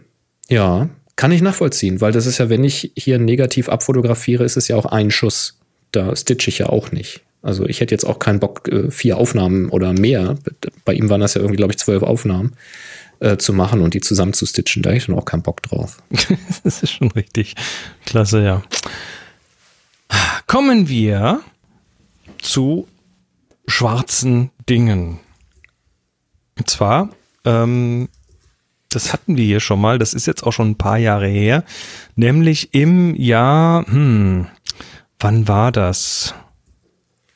ja, kann ich nachvollziehen, weil das ist ja, wenn ich hier negativ abfotografiere, ist es ja auch ein Schuss. Da stitche ich ja auch nicht. Also ich hätte jetzt auch keinen Bock, äh, vier Aufnahmen oder mehr. Bei ihm waren das ja irgendwie, glaube ich, zwölf Aufnahmen äh, zu machen und die zusammen zu stitchen. Da hätte ich dann auch keinen Bock drauf. das ist schon richtig klasse, ja. Kommen wir zu schwarzen Dingen. Und zwar, ähm, das hatten wir hier schon mal, das ist jetzt auch schon ein paar Jahre her, nämlich im Jahr, hm, wann war das?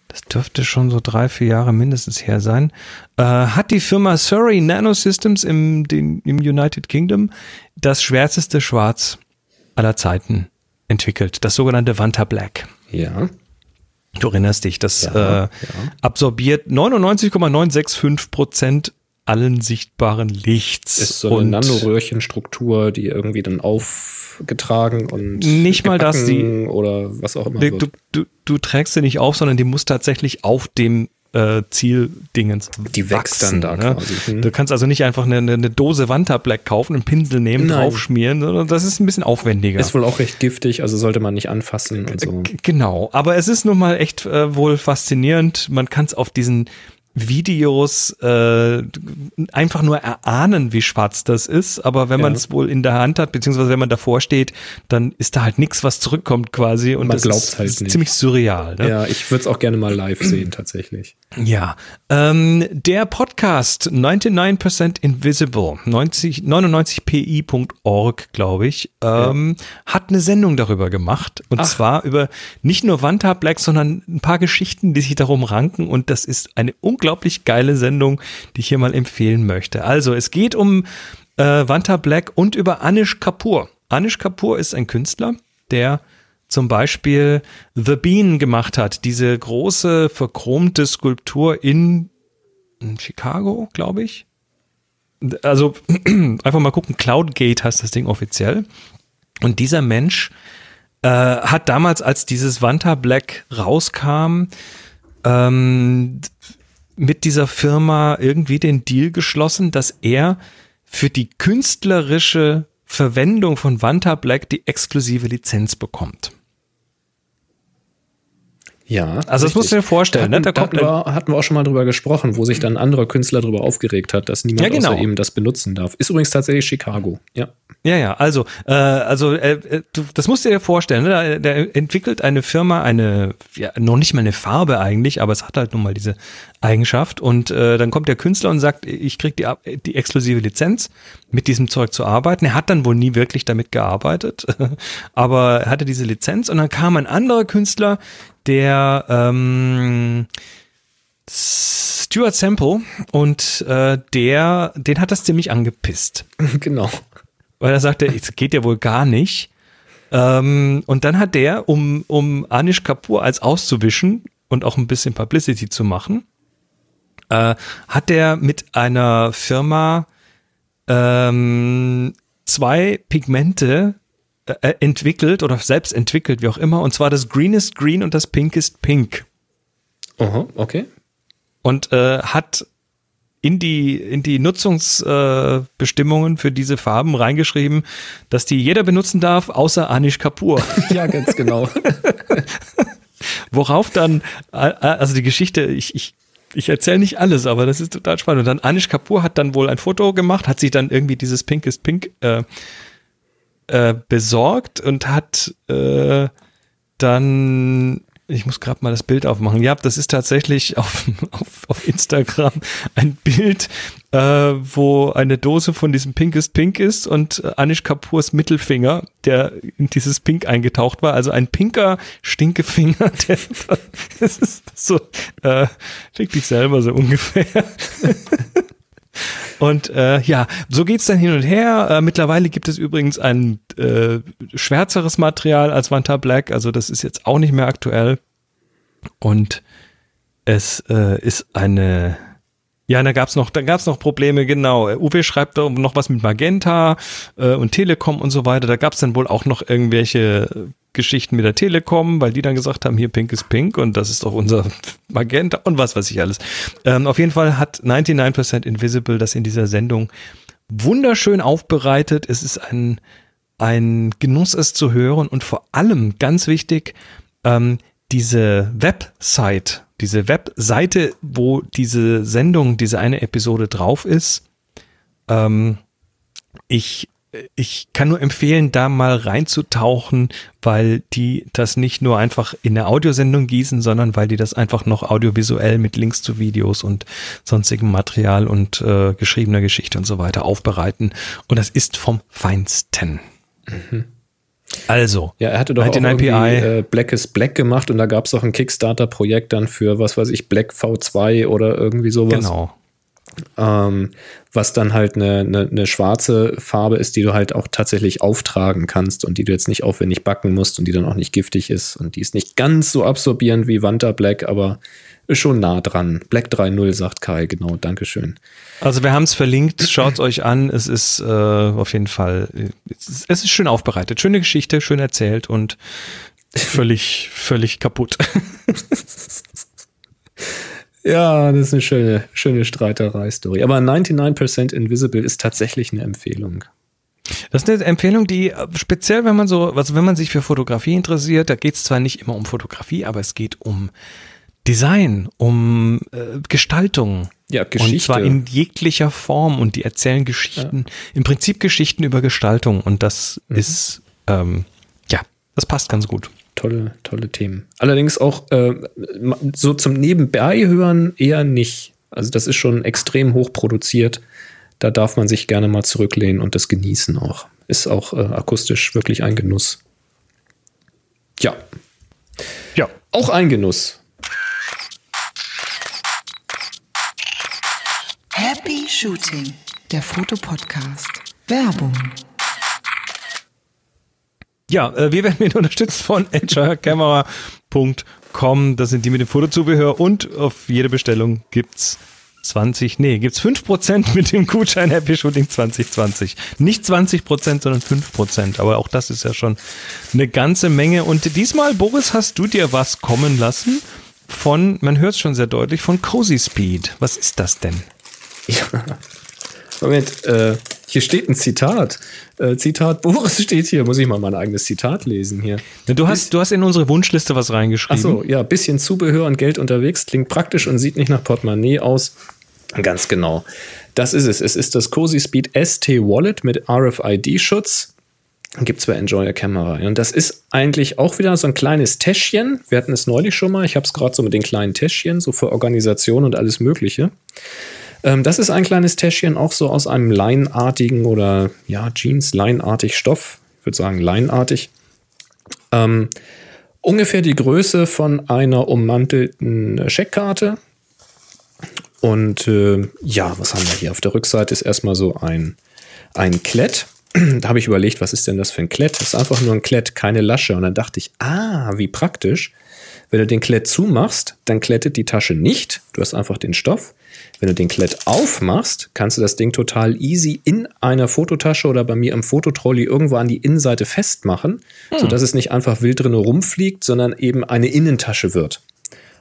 Das dürfte schon so drei, vier Jahre mindestens her sein, äh, hat die Firma Surrey Nanosystems im, den, im United Kingdom das schwärzeste Schwarz aller Zeiten entwickelt, das sogenannte Vanta Black. Ja. Du erinnerst dich, das ja, äh, ja. absorbiert 99,965 Prozent allen sichtbaren Lichts. Ist so eine Nanoröhrchenstruktur, die irgendwie dann aufgetragen und nicht mal das, die oder was auch immer. Du, du, du trägst sie nicht auf, sondern die muss tatsächlich auf dem äh, Zieldingens. Die wächst wachsen, dann da ne? quasi. Hm. Du kannst also nicht einfach eine, eine Dose Wanta Black kaufen, einen Pinsel nehmen, Nein. draufschmieren, sondern das ist ein bisschen aufwendiger. Ist wohl auch recht giftig, also sollte man nicht anfassen und so. Genau, aber es ist nun mal echt äh, wohl faszinierend. Man kann es auf diesen Videos äh, einfach nur erahnen, wie schwarz das ist. Aber wenn ja. man es wohl in der Hand hat, beziehungsweise wenn man davor steht, dann ist da halt nichts, was zurückkommt quasi. Und man glaubt ist, halt ist nicht. ziemlich surreal. Ne? Ja, ich würde es auch gerne mal live sehen, tatsächlich. Ja, ähm, der Podcast 99% Invisible, 90, 99pi.org, glaube ich, ähm, ja. hat eine Sendung darüber gemacht. Und Ach. zwar über nicht nur Wanta Black, sondern ein paar Geschichten, die sich darum ranken. Und das ist eine unglaublich geile Sendung, die ich hier mal empfehlen möchte. Also, es geht um äh, Wanta Black und über Anish Kapoor. Anish Kapoor ist ein Künstler, der zum Beispiel The Bean gemacht hat, diese große verchromte Skulptur in, Chicago, glaube ich. Also einfach mal gucken, Cloudgate heißt das Ding offiziell. Und dieser Mensch äh, hat damals, als dieses Vanta Black rauskam, ähm, mit dieser Firma irgendwie den Deal geschlossen, dass er für die künstlerische Verwendung von Vanta Black die exklusive Lizenz bekommt. Ja. Also das musst du dir vorstellen. Da hatten, ne? da hatten, wir, hatten, wir, auch schon mal drüber gesprochen, wo sich dann andere Künstler darüber aufgeregt hat, dass niemand ja, genau. außer ihm das benutzen darf. Ist übrigens tatsächlich Chicago. Ja. Ja, ja, also, äh, also äh, du, das musst du dir vorstellen, ne? der entwickelt eine Firma eine, ja, noch nicht mal eine Farbe eigentlich, aber es hat halt nun mal diese Eigenschaft und äh, dann kommt der Künstler und sagt, ich krieg die, die exklusive Lizenz, mit diesem Zeug zu arbeiten. Er hat dann wohl nie wirklich damit gearbeitet, aber er hatte diese Lizenz und dann kam ein anderer Künstler, der ähm, Stuart Sample und äh, der, den hat das ziemlich angepisst. Genau. Weil er sagte, es geht ja wohl gar nicht. Ähm, und dann hat der, um, um Anish Kapoor als auszuwischen und auch ein bisschen Publicity zu machen, äh, hat der mit einer Firma ähm, zwei Pigmente äh, entwickelt oder selbst entwickelt, wie auch immer, und zwar das Greenest Green und das Pinkest Pink. Aha, okay. Und äh, hat in die, in die Nutzungsbestimmungen äh, für diese Farben reingeschrieben, dass die jeder benutzen darf, außer Anish Kapoor. ja, ganz genau. Worauf dann, äh, also die Geschichte, ich, ich ich erzähle nicht alles, aber das ist total spannend. Und dann Anish Kapoor hat dann wohl ein Foto gemacht, hat sich dann irgendwie dieses Pink ist Pink äh, äh, besorgt und hat äh, dann ich muss gerade mal das Bild aufmachen. Ja, das ist tatsächlich auf, auf, auf Instagram ein Bild, äh, wo eine Dose von diesem Pink ist Pink ist und äh, Anish Kapoors Mittelfinger, der in dieses Pink eingetaucht war. Also ein pinker Stinkefinger, der das ist so, äh, fick dich selber so ungefähr. Und äh, ja, so geht's dann hin und her. Äh, mittlerweile gibt es übrigens ein äh, schwärzeres Material als Vanta Black, also das ist jetzt auch nicht mehr aktuell. Und es äh, ist eine ja, da gab's noch, da gab's noch Probleme, genau. Uwe schreibt da noch was mit Magenta äh, und Telekom und so weiter. Da gab's dann wohl auch noch irgendwelche Geschichten mit der Telekom, weil die dann gesagt haben, hier Pink ist Pink und das ist doch unser Magenta und was weiß ich alles. Ähm, auf jeden Fall hat 99% Invisible das in dieser Sendung wunderschön aufbereitet. Es ist ein, ein Genuss, es zu hören und vor allem ganz wichtig, ähm, diese Website, diese Webseite, wo diese Sendung, diese eine Episode drauf ist, ähm, ich, ich kann nur empfehlen, da mal reinzutauchen, weil die das nicht nur einfach in der Audiosendung gießen, sondern weil die das einfach noch audiovisuell mit Links zu Videos und sonstigem Material und äh, geschriebener Geschichte und so weiter aufbereiten. Und das ist vom Feinsten. Mhm. Also, ja, er hatte doch auch irgendwie, äh, Black is Black gemacht und da gab es auch ein Kickstarter-Projekt dann für, was weiß ich, Black V2 oder irgendwie sowas. Genau. Ähm, was dann halt eine, eine, eine, schwarze Farbe ist, die du halt auch tatsächlich auftragen kannst und die du jetzt nicht aufwendig backen musst und die dann auch nicht giftig ist und die ist nicht ganz so absorbierend wie Vanta Black, aber ist schon nah dran. Black 3.0 sagt Kai, genau, Dankeschön. Also wir haben es verlinkt, schaut es euch an. Es ist äh, auf jeden Fall, es ist, es ist schön aufbereitet, schöne Geschichte, schön erzählt und völlig, völlig kaputt. ja, das ist eine schöne, schöne Streiterei-Story. Aber 99% Invisible ist tatsächlich eine Empfehlung. Das ist eine Empfehlung, die äh, speziell, wenn man so, also wenn man sich für Fotografie interessiert, da geht es zwar nicht immer um Fotografie, aber es geht um Design, um äh, Gestaltung. Ja, Geschichte. Und zwar in jeglicher Form und die erzählen Geschichten, ja. im Prinzip Geschichten über Gestaltung und das mhm. ist, ähm, ja, das passt ganz gut. Tolle, tolle Themen. Allerdings auch äh, so zum Nebenbei hören eher nicht. Also das ist schon extrem hoch produziert. Da darf man sich gerne mal zurücklehnen und das genießen auch. Ist auch äh, akustisch wirklich ein Genuss. Ja. Ja. Auch ein Genuss. Shooting, der Fotopodcast. Werbung. Ja, äh, wir werden mit unterstützt von agilecamera.com. Das sind die mit dem Fotozubehör und auf jede Bestellung gibt's 20, nee, gibt's 5% mit dem Gutschein Happy Shooting 2020. Nicht 20%, sondern 5%. Aber auch das ist ja schon eine ganze Menge. Und diesmal, Boris, hast du dir was kommen lassen? von, man hört es schon sehr deutlich, von Cozy Speed. Was ist das denn? Ja. Moment, äh, hier steht ein Zitat. Äh, Zitat Boris steht hier. Muss ich mal mein eigenes Zitat lesen hier. Du hast, du hast in unsere Wunschliste was reingeschrieben. Achso, ja, bisschen Zubehör und Geld unterwegs. Klingt praktisch und sieht nicht nach Portemonnaie aus. Ganz genau. Das ist es. Es ist das Cozy Speed ST Wallet mit RFID-Schutz. Gibt es bei Enjoy a Camera. Und das ist eigentlich auch wieder so ein kleines Täschchen. Wir hatten es neulich schon mal. Ich habe es gerade so mit den kleinen Täschchen, so für Organisation und alles Mögliche. Ähm, das ist ein kleines Täschchen, auch so aus einem leinartigen oder ja, Jeans, leinartig Stoff. Ich würde sagen, leinartig. Ähm, ungefähr die Größe von einer ummantelten Scheckkarte. Und äh, ja, was haben wir hier? Auf der Rückseite ist erstmal so ein, ein Klett. da habe ich überlegt, was ist denn das für ein Klett? Das ist einfach nur ein Klett, keine Lasche. Und dann dachte ich, ah, wie praktisch. Wenn du den Klett zumachst, dann klettet die Tasche nicht. Du hast einfach den Stoff. Wenn du den Klett aufmachst, kannst du das Ding total easy in einer Fototasche oder bei mir im Fototrolley irgendwo an die Innenseite festmachen, hm. sodass es nicht einfach wild drin rumfliegt, sondern eben eine Innentasche wird.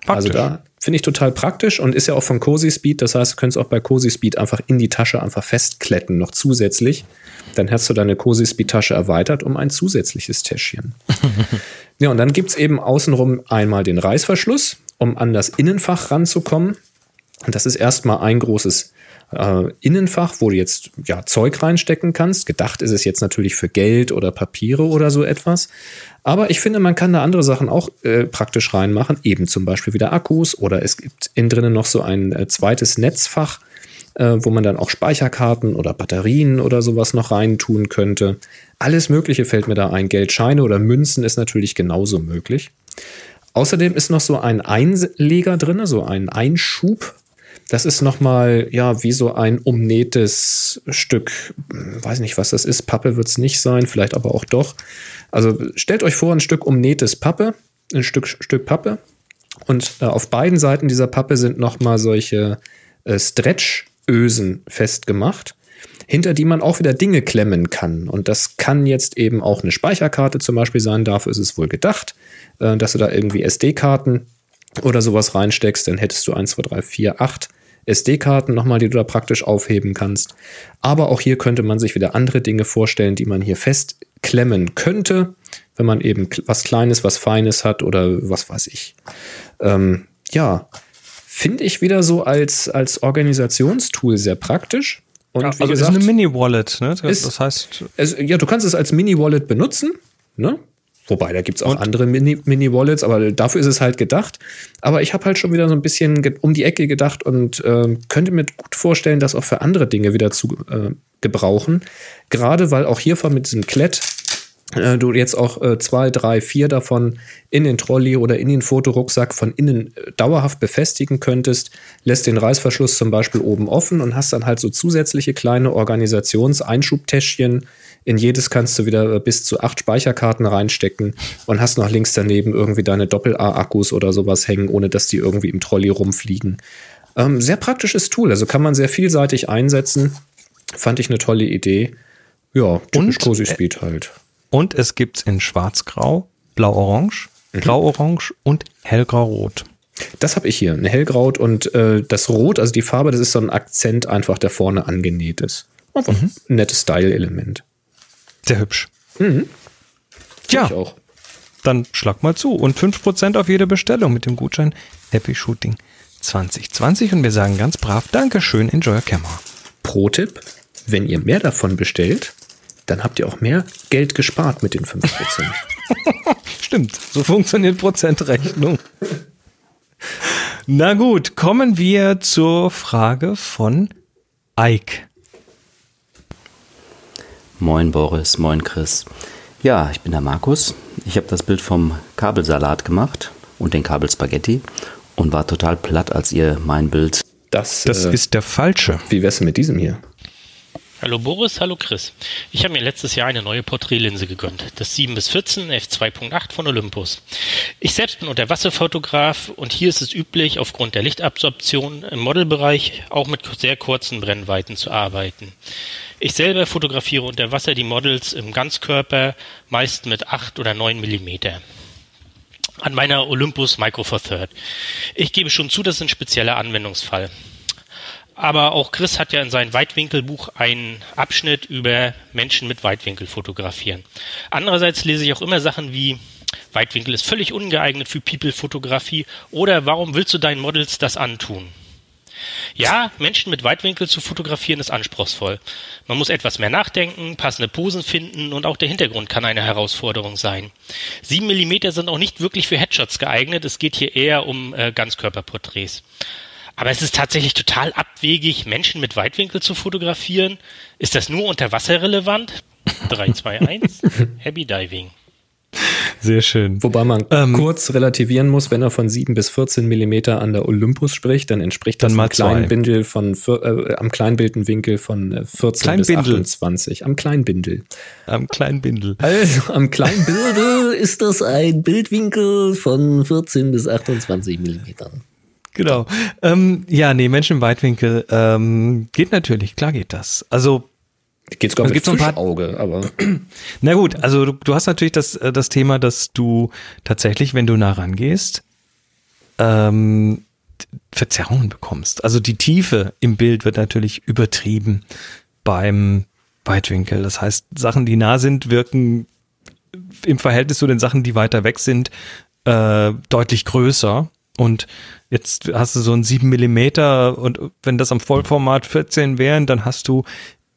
Also praktisch. Also da finde ich total praktisch und ist ja auch von Cozy Speed. Das heißt, du könntest auch bei Cozy Speed einfach in die Tasche einfach festkletten, noch zusätzlich. Dann hast du deine Cozy Speed Tasche erweitert um ein zusätzliches Täschchen. ja, und dann gibt es eben außenrum einmal den Reißverschluss, um an das Innenfach ranzukommen. Und das ist erstmal ein großes äh, Innenfach, wo du jetzt ja, Zeug reinstecken kannst. Gedacht ist es jetzt natürlich für Geld oder Papiere oder so etwas. Aber ich finde, man kann da andere Sachen auch äh, praktisch reinmachen, eben zum Beispiel wieder Akkus oder es gibt innen drinnen noch so ein äh, zweites Netzfach, äh, wo man dann auch Speicherkarten oder Batterien oder sowas noch reintun könnte. Alles Mögliche fällt mir da ein. Geldscheine oder Münzen ist natürlich genauso möglich. Außerdem ist noch so ein Einleger drin, so ein Einschub, das ist nochmal, ja, wie so ein umnähtes Stück, weiß nicht, was das ist. Pappe wird es nicht sein, vielleicht aber auch doch. Also stellt euch vor, ein Stück umnähtes Pappe, ein Stück, Stück Pappe. Und äh, auf beiden Seiten dieser Pappe sind nochmal solche äh, Stretchösen festgemacht, hinter die man auch wieder Dinge klemmen kann. Und das kann jetzt eben auch eine Speicherkarte zum Beispiel sein. Dafür ist es wohl gedacht, äh, dass du da irgendwie SD-Karten oder sowas reinsteckst, dann hättest du 1, 2, 3, 4, 8 SD-Karten nochmal, die du da praktisch aufheben kannst. Aber auch hier könnte man sich wieder andere Dinge vorstellen, die man hier festklemmen könnte, wenn man eben was Kleines, was Feines hat oder was weiß ich. Ähm, ja, finde ich wieder so als, als Organisationstool sehr praktisch. Und ja, also gesagt, ist eine Mini-Wallet, ne? Das, ist, das heißt. Es, ja, du kannst es als Mini-Wallet benutzen, ne? Wobei, da gibt es auch und? andere Mini-Wallets, aber dafür ist es halt gedacht. Aber ich habe halt schon wieder so ein bisschen um die Ecke gedacht und äh, könnte mir gut vorstellen, das auch für andere Dinge wieder zu äh, gebrauchen. Gerade weil auch hiervon mit diesem Klett äh, du jetzt auch äh, zwei, drei, vier davon in den Trolley oder in den Fotorucksack von innen äh, dauerhaft befestigen könntest, lässt den Reißverschluss zum Beispiel oben offen und hast dann halt so zusätzliche kleine Organisationseinschubtäschchen, in jedes kannst du wieder äh, bis zu acht Speicherkarten reinstecken und hast noch links daneben irgendwie deine Doppel-A-Akkus oder sowas hängen, ohne dass die irgendwie im Trolley rumfliegen. Ähm, sehr praktisches Tool, also kann man sehr vielseitig einsetzen. Fand ich eine tolle Idee. Ja, typisch und, Cozy äh, Speed halt. Und es gibt es in schwarz-grau, blau-orange, mhm. grau-orange und hellgrau-rot. Das habe ich hier, ein hellgraut und äh, das Rot, also die Farbe, das ist so ein Akzent einfach, der vorne angenäht ist. Einfach mhm. ein nettes Style-Element. Sehr hübsch. Mhm. Ja, auch. dann schlag mal zu. Und 5% auf jede Bestellung mit dem Gutschein Happy Shooting 2020. Und wir sagen ganz brav Dankeschön, Enjoy Camera. Pro-Tipp, wenn ihr mehr davon bestellt, dann habt ihr auch mehr Geld gespart mit den 5%. Stimmt, so funktioniert Prozentrechnung. Na gut, kommen wir zur Frage von Ike. Moin Boris, moin Chris. Ja, ich bin der Markus. Ich habe das Bild vom Kabelsalat gemacht und den Kabelspaghetti und war total platt, als ihr mein Bild. Das, das äh, ist der falsche. Wie wär's mit diesem hier? Hallo Boris, hallo Chris. Ich habe mir letztes Jahr eine neue Porträtlinse gegönnt, das 7 bis 14 f2.8 von Olympus. Ich selbst bin Unterwasserfotograf und hier ist es üblich, aufgrund der Lichtabsorption im Modelbereich auch mit sehr kurzen Brennweiten zu arbeiten. Ich selber fotografiere unter Wasser die Models im Ganzkörper, meist mit 8 oder 9 Millimeter. an meiner Olympus Micro Four Third. Ich gebe schon zu, das ist ein spezieller Anwendungsfall. Aber auch Chris hat ja in seinem Weitwinkelbuch einen Abschnitt über Menschen mit Weitwinkel fotografieren. Andererseits lese ich auch immer Sachen wie Weitwinkel ist völlig ungeeignet für People-Fotografie oder warum willst du deinen Models das antun? Ja, Menschen mit Weitwinkel zu fotografieren ist anspruchsvoll. Man muss etwas mehr nachdenken, passende Posen finden und auch der Hintergrund kann eine Herausforderung sein. 7 mm sind auch nicht wirklich für Headshots geeignet, es geht hier eher um äh, Ganzkörperporträts. Aber es ist tatsächlich total abwegig, Menschen mit Weitwinkel zu fotografieren. Ist das nur unter Wasser relevant? 3, 2, 1. Happy Diving. Sehr schön. Wobei man ähm, kurz relativieren muss, wenn er von 7 bis 14 Millimeter an der Olympus spricht, dann entspricht das dann am kleinen Bindel von äh, am Kleinbildenwinkel von 14 Klein bis Bindel. 28. Am Kleinbindel. Am Kleinbindel. Also am Kleinbindel ist das ein Bildwinkel von 14 bis 28 Millimetern. Genau. Ähm, ja, nee, Menschen im Weitwinkel ähm, geht natürlich, klar geht das. Also Geht sogar mit Fischauge, aber. Na gut, also du, du, hast natürlich das, äh, das Thema, dass du tatsächlich, wenn du nah rangehst, ähm, Verzerrungen bekommst. Also die Tiefe im Bild wird natürlich übertrieben beim Weitwinkel. Das heißt, Sachen, die nah sind, wirken im Verhältnis zu den Sachen, die weiter weg sind, äh, deutlich größer. Und jetzt hast du so ein 7 Millimeter und wenn das am Vollformat 14 wären, dann hast du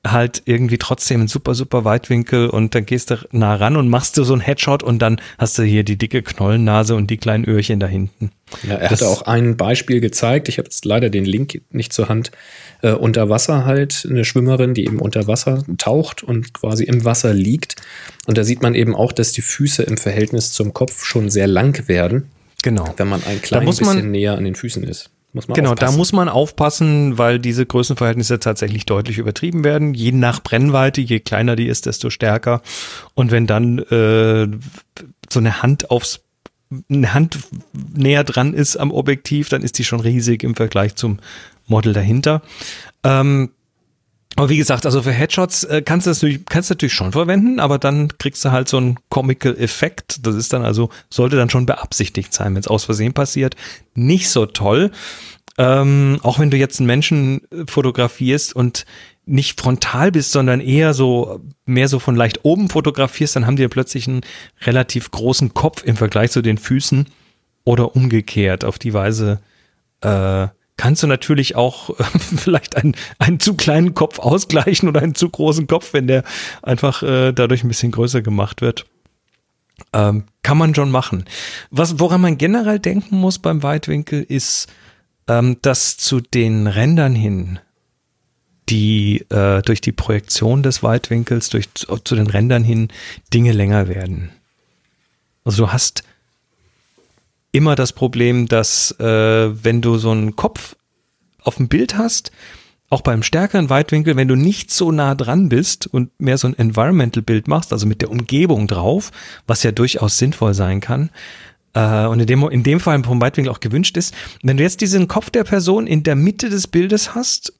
halt irgendwie trotzdem ein super, super Weitwinkel und dann gehst du nah ran und machst du so einen Headshot und dann hast du hier die dicke Knollennase und die kleinen Öhrchen da hinten. Ja, er das hatte auch ein Beispiel gezeigt. Ich habe jetzt leider den Link nicht zur Hand. Äh, unter Wasser halt eine Schwimmerin, die eben unter Wasser taucht und quasi im Wasser liegt. Und da sieht man eben auch, dass die Füße im Verhältnis zum Kopf schon sehr lang werden. Genau. Wenn man ein klein bisschen näher an den Füßen ist genau, aufpassen. da muss man aufpassen, weil diese Größenverhältnisse tatsächlich deutlich übertrieben werden. Je nach Brennweite, je kleiner die ist, desto stärker. Und wenn dann äh, so eine Hand aufs eine Hand näher dran ist am Objektiv, dann ist die schon riesig im Vergleich zum Model dahinter. Ähm, aber wie gesagt, also für Headshots äh, kannst du das natürlich, kannst du natürlich schon verwenden, aber dann kriegst du halt so einen Comical Effekt. Das ist dann also, sollte dann schon beabsichtigt sein, wenn es aus Versehen passiert. Nicht so toll. Ähm, auch wenn du jetzt einen Menschen fotografierst und nicht frontal bist, sondern eher so, mehr so von leicht oben fotografierst, dann haben die ja plötzlich einen relativ großen Kopf im Vergleich zu den Füßen oder umgekehrt. Auf die Weise äh, kannst du natürlich auch äh, vielleicht einen, einen zu kleinen Kopf ausgleichen oder einen zu großen Kopf, wenn der einfach äh, dadurch ein bisschen größer gemacht wird. Ähm, kann man schon machen. Was, woran man generell denken muss beim Weitwinkel ist, ähm, dass zu den Rändern hin, die äh, durch die Projektion des Weitwinkels, durch zu den Rändern hin Dinge länger werden. Also du hast immer das Problem, dass äh, wenn du so einen Kopf auf dem Bild hast, auch beim stärkeren Weitwinkel, wenn du nicht so nah dran bist und mehr so ein Environmental-Bild machst, also mit der Umgebung drauf, was ja durchaus sinnvoll sein kann, äh, und in dem, in dem Fall vom Weitwinkel auch gewünscht ist, wenn du jetzt diesen Kopf der Person in der Mitte des Bildes hast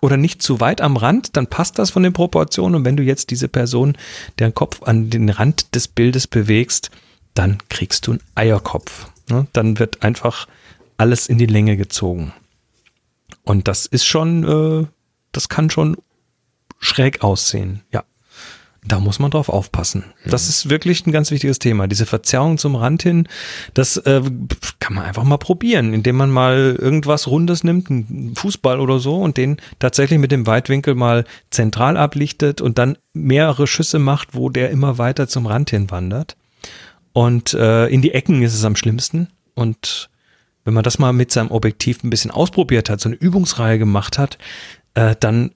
oder nicht zu weit am Rand, dann passt das von den Proportionen. Und wenn du jetzt diese Person, deren Kopf an den Rand des Bildes bewegst, dann kriegst du einen Eierkopf. Ne? Dann wird einfach alles in die Länge gezogen. Und das ist schon, äh, das kann schon schräg aussehen, ja. Da muss man drauf aufpassen. Das mhm. ist wirklich ein ganz wichtiges Thema. Diese Verzerrung zum Rand hin, das äh, kann man einfach mal probieren, indem man mal irgendwas Rundes nimmt, einen Fußball oder so, und den tatsächlich mit dem Weitwinkel mal zentral ablichtet und dann mehrere Schüsse macht, wo der immer weiter zum Rand hin wandert. Und äh, in die Ecken ist es am schlimmsten. Und wenn man das mal mit seinem Objektiv ein bisschen ausprobiert hat, so eine Übungsreihe gemacht hat, äh, dann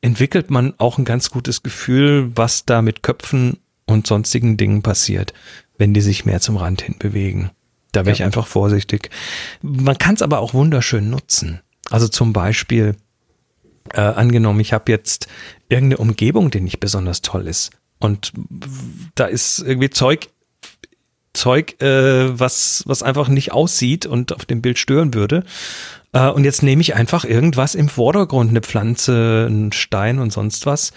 entwickelt man auch ein ganz gutes Gefühl, was da mit Köpfen und sonstigen Dingen passiert, wenn die sich mehr zum Rand hin bewegen. Da wäre ja. ich einfach vorsichtig. Man kann es aber auch wunderschön nutzen. Also zum Beispiel, äh, angenommen, ich habe jetzt irgendeine Umgebung, die nicht besonders toll ist. Und da ist irgendwie Zeug Zeug, äh, was, was einfach nicht aussieht und auf dem Bild stören würde. Äh, und jetzt nehme ich einfach irgendwas im Vordergrund, eine Pflanze, einen Stein und sonst was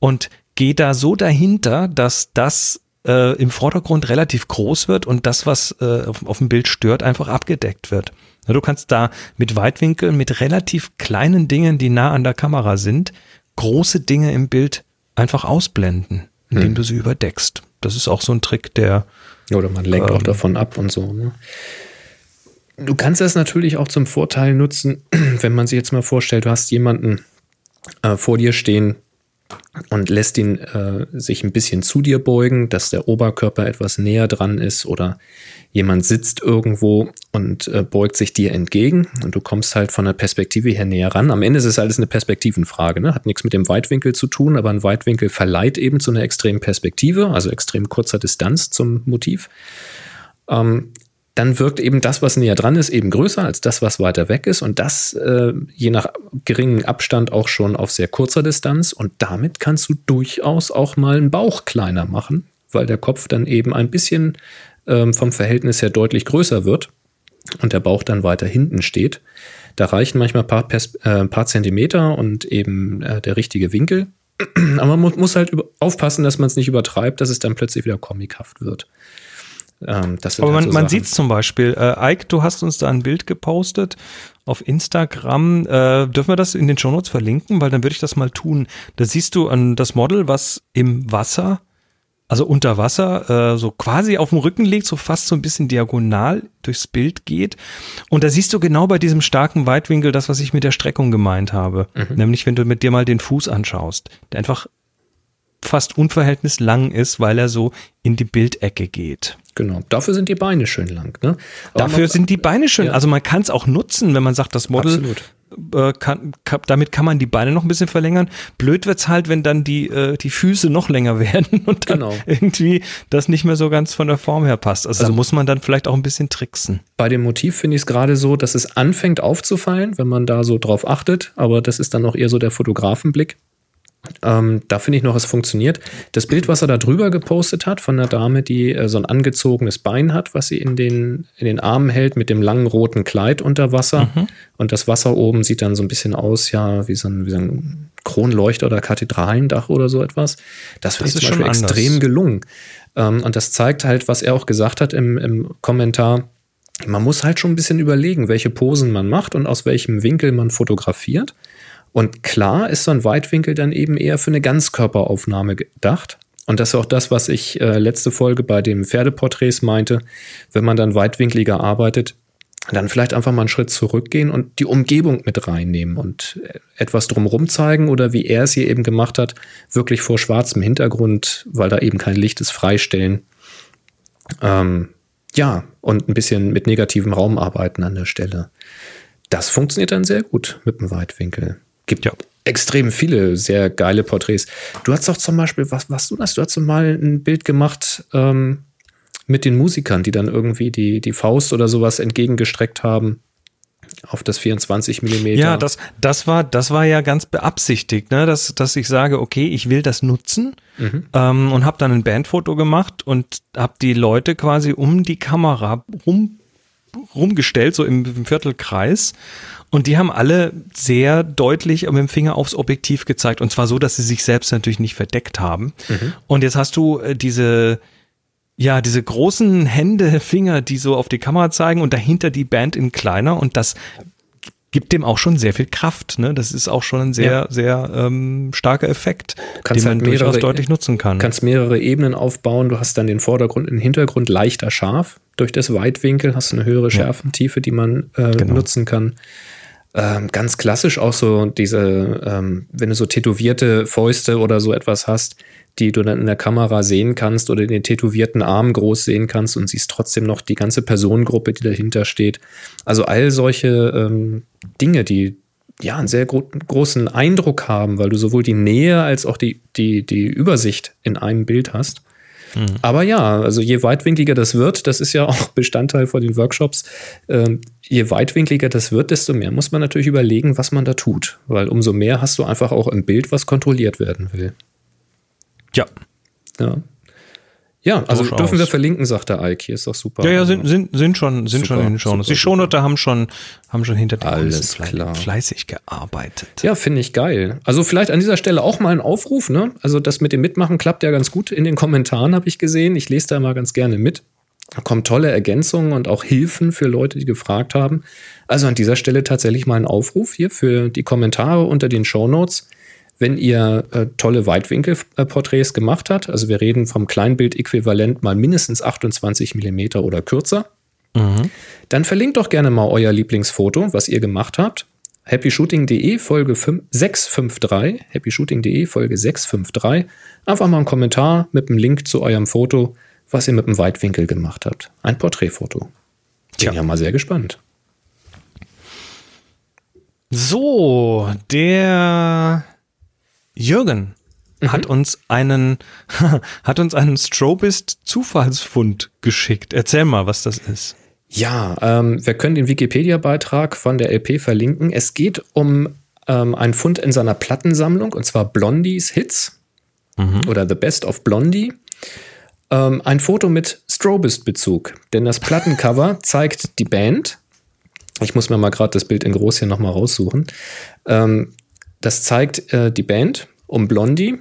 und gehe da so dahinter, dass das äh, im Vordergrund relativ groß wird und das, was äh, auf, auf dem Bild stört, einfach abgedeckt wird. Du kannst da mit Weitwinkel, mit relativ kleinen Dingen, die nah an der Kamera sind, große Dinge im Bild einfach ausblenden, indem hm. du sie überdeckst. Das ist auch so ein Trick, der. Oder man lenkt ähm, auch davon ab und so. Ne? Du kannst das natürlich auch zum Vorteil nutzen, wenn man sich jetzt mal vorstellt, du hast jemanden äh, vor dir stehen, und lässt ihn äh, sich ein bisschen zu dir beugen, dass der Oberkörper etwas näher dran ist oder jemand sitzt irgendwo und äh, beugt sich dir entgegen und du kommst halt von der Perspektive her näher ran. Am Ende ist es alles eine Perspektivenfrage, ne? hat nichts mit dem Weitwinkel zu tun, aber ein Weitwinkel verleiht eben zu einer extremen Perspektive, also extrem kurzer Distanz zum Motiv. Ähm, dann wirkt eben das, was näher dran ist, eben größer als das, was weiter weg ist. Und das äh, je nach geringem Abstand auch schon auf sehr kurzer Distanz. Und damit kannst du durchaus auch mal einen Bauch kleiner machen, weil der Kopf dann eben ein bisschen ähm, vom Verhältnis her deutlich größer wird und der Bauch dann weiter hinten steht. Da reichen manchmal ein paar, äh, paar Zentimeter und eben äh, der richtige Winkel. Aber man muss, halt aufpassen, dass man es nicht übertreibt, dass es dann plötzlich wieder comichaft wird. Ähm, Aber man, so man sieht es zum Beispiel. Äh, Ike, du hast uns da ein Bild gepostet auf Instagram. Äh, dürfen wir das in den Shownotes verlinken? Weil dann würde ich das mal tun. Da siehst du an das Model, was im Wasser, also unter Wasser, äh, so quasi auf dem Rücken liegt, so fast so ein bisschen diagonal durchs Bild geht. Und da siehst du genau bei diesem starken Weitwinkel das, was ich mit der Streckung gemeint habe. Mhm. Nämlich, wenn du mit dir mal den Fuß anschaust, der einfach fast unverhältnismäßig lang ist, weil er so in die Bildecke geht. Genau, dafür sind die Beine schön lang. Ne? dafür man, sind die Beine schön. Ja. Also man kann es auch nutzen, wenn man sagt, das Model äh, kann, kann, damit kann man die Beine noch ein bisschen verlängern. Blöd wird's halt, wenn dann die, äh, die Füße noch länger werden und dann genau. irgendwie das nicht mehr so ganz von der Form her passt. Also, also muss man dann vielleicht auch ein bisschen tricksen. Bei dem Motiv finde ich es gerade so, dass es anfängt aufzufallen, wenn man da so drauf achtet, aber das ist dann auch eher so der Fotografenblick. Ähm, da finde ich noch, es funktioniert. Das Bild, was er da drüber gepostet hat, von einer Dame, die äh, so ein angezogenes Bein hat, was sie in den, in den Armen hält, mit dem langen roten Kleid unter Wasser. Mhm. Und das Wasser oben sieht dann so ein bisschen aus, ja, wie so ein, wie so ein Kronleuchter oder Kathedralendach oder so etwas. Das finde ich zum Beispiel extrem gelungen. Ähm, und das zeigt halt, was er auch gesagt hat im, im Kommentar. Man muss halt schon ein bisschen überlegen, welche Posen man macht und aus welchem Winkel man fotografiert. Und klar ist so ein Weitwinkel dann eben eher für eine Ganzkörperaufnahme gedacht. Und das ist auch das, was ich äh, letzte Folge bei dem Pferdeporträts meinte. Wenn man dann weitwinkliger arbeitet, dann vielleicht einfach mal einen Schritt zurückgehen und die Umgebung mit reinnehmen und äh, etwas drumherum zeigen oder wie er es hier eben gemacht hat, wirklich vor schwarzem Hintergrund, weil da eben kein Licht ist, freistellen. Ähm, ja, und ein bisschen mit negativem Raum arbeiten an der Stelle. Das funktioniert dann sehr gut mit dem Weitwinkel gibt ja extrem viele sehr geile Porträts. Du hast doch zum Beispiel, was, was du das? Du hast mal ein Bild gemacht ähm, mit den Musikern, die dann irgendwie die, die Faust oder sowas entgegengestreckt haben auf das 24 Millimeter. Ja, das, das war, das war ja ganz beabsichtigt, ne? dass, dass ich sage, okay, ich will das nutzen mhm. ähm, und habe dann ein Bandfoto gemacht und habe die Leute quasi um die Kamera rum, rumgestellt, so im, im Viertelkreis und die haben alle sehr deutlich mit dem Finger aufs Objektiv gezeigt. Und zwar so, dass sie sich selbst natürlich nicht verdeckt haben. Mhm. Und jetzt hast du äh, diese, ja, diese großen Hände, Finger, die so auf die Kamera zeigen und dahinter die Band in kleiner. Und das gibt dem auch schon sehr viel Kraft. Ne? Das ist auch schon ein sehr, ja. sehr ähm, starker Effekt, den man halt mehrere, durchaus deutlich nutzen kann. Du kannst mehrere Ebenen aufbauen. Du hast dann den Vordergrund und den Hintergrund leichter scharf. Durch das Weitwinkel hast du eine höhere Schärfentiefe, die man äh, genau. nutzen kann. Ähm, ganz klassisch auch so diese, ähm, wenn du so tätowierte Fäuste oder so etwas hast, die du dann in der Kamera sehen kannst oder den tätowierten Arm groß sehen kannst und siehst trotzdem noch die ganze Personengruppe, die dahinter steht. Also all solche ähm, Dinge, die ja einen sehr gro großen Eindruck haben, weil du sowohl die Nähe als auch die, die, die Übersicht in einem Bild hast. Mhm. Aber ja, also je weitwinkliger das wird, das ist ja auch Bestandteil von den Workshops, äh, je weitwinkliger das wird, desto mehr muss man natürlich überlegen, was man da tut. Weil umso mehr hast du einfach auch im Bild, was kontrolliert werden will. Ja. Ja. Ja, also Durchaus. dürfen wir verlinken, sagt der Ike. Hier ist doch super. Ja, ja, sind, sind, sind schon, sind Super, schon in den Shownotes. Die super, Shownote haben schon, haben schon hinter den Alles klar. fleißig gearbeitet. Ja, finde ich geil. Also vielleicht an dieser Stelle auch mal ein Aufruf, ne? Also das mit dem Mitmachen klappt ja ganz gut in den Kommentaren, habe ich gesehen. Ich lese da immer ganz gerne mit. Da kommen tolle Ergänzungen und auch Hilfen für Leute, die gefragt haben. Also an dieser Stelle tatsächlich mal ein Aufruf hier für die Kommentare unter den Shownotes. Wenn ihr äh, tolle Weitwinkelporträts gemacht habt, also wir reden vom Kleinbild-Äquivalent mal mindestens 28 Millimeter oder kürzer, dann verlinkt doch gerne mal euer Lieblingsfoto, was ihr gemacht habt. happyshooting.de Folge 5 653, happyshooting.de Folge 653. Einfach mal einen Kommentar mit einem Link zu eurem Foto, was ihr mit dem Weitwinkel gemacht habt. Ein Porträtfoto. Bin Tja. ja mal sehr gespannt. So, der Jürgen hat uns einen, hat uns einen Strobist Zufallsfund geschickt. Erzähl mal, was das ist. Ja, ähm, wir können den Wikipedia-Beitrag von der LP verlinken. Es geht um ähm, einen Fund in seiner Plattensammlung, und zwar Blondies Hits oder The Best of Blondie. Ähm, ein Foto mit Strobist-Bezug, denn das Plattencover zeigt die Band. Ich muss mir mal gerade das Bild in groß hier nochmal raussuchen. Ähm, das zeigt äh, die Band um Blondie,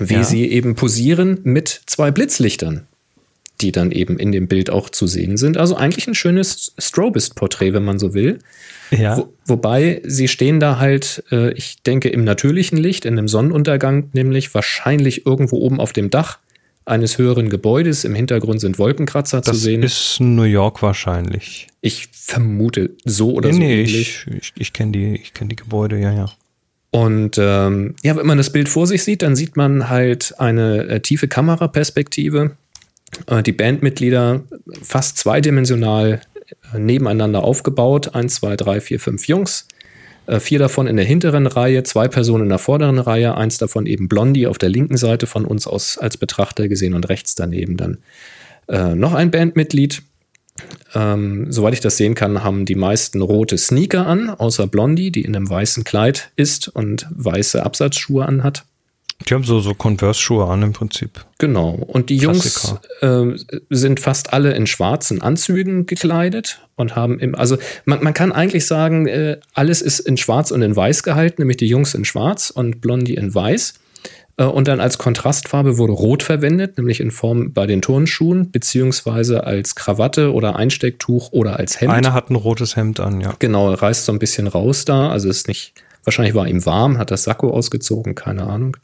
wie Ja. sie eben posieren mit zwei Blitzlichtern die dann eben in dem Bild auch zu sehen sind. Also eigentlich ein schönes Strobist-Porträt, wenn man so will. Ja. Wo, wobei sie stehen da halt, äh, ich denke, im natürlichen Licht, in einem Sonnenuntergang, nämlich wahrscheinlich irgendwo oben auf dem Dach eines höheren Gebäudes. Im Hintergrund sind Wolkenkratzer zu Das sehen. ist New York wahrscheinlich. ich vermute so oder so nee, ähnlich. ich, ich, ich kenne die, ich kenn die Gebäude, ja, ja. Und ähm, ja, wenn man das Bild vor sich sieht, dann sieht man halt eine äh, tiefe Kameraperspektive. Äh, die Bandmitglieder fast zweidimensional äh, nebeneinander aufgebaut. Eins, zwei, drei, vier, fünf Jungs. Äh, vier davon in der hinteren Reihe, zwei Personen in der vorderen Reihe, eins davon eben Blondie auf der linken Seite von uns aus als Betrachter gesehen und rechts daneben dann äh, noch ein Bandmitglied. Ähm, soweit ich das sehen kann, haben die meisten rote Sneaker an, außer Blondie, die in einem weißen Kleid ist und weiße Absatzschuhe anhat. Die haben so, so Converse-Schuhe an im Prinzip. Genau. Und die Jungs äh, sind fast alle in schwarzen Anzügen gekleidet und haben im, also man, man kann eigentlich sagen, äh, alles ist in schwarz und in weiß gehalten, nämlich die Jungs in schwarz und Blondie in weiß. Äh, und dann als Kontrastfarbe wurde rot verwendet, nämlich in Form bei den Turnschuhen, beziehungsweise als Krawatte oder Einstecktuch oder als Hemd. Einer hat ein rotes Hemd an, ja. Genau, reißt so ein bisschen raus da. Also ist nicht, wahrscheinlich war ihm warm, hat das Sakko ausgezogen, keine Ahnung.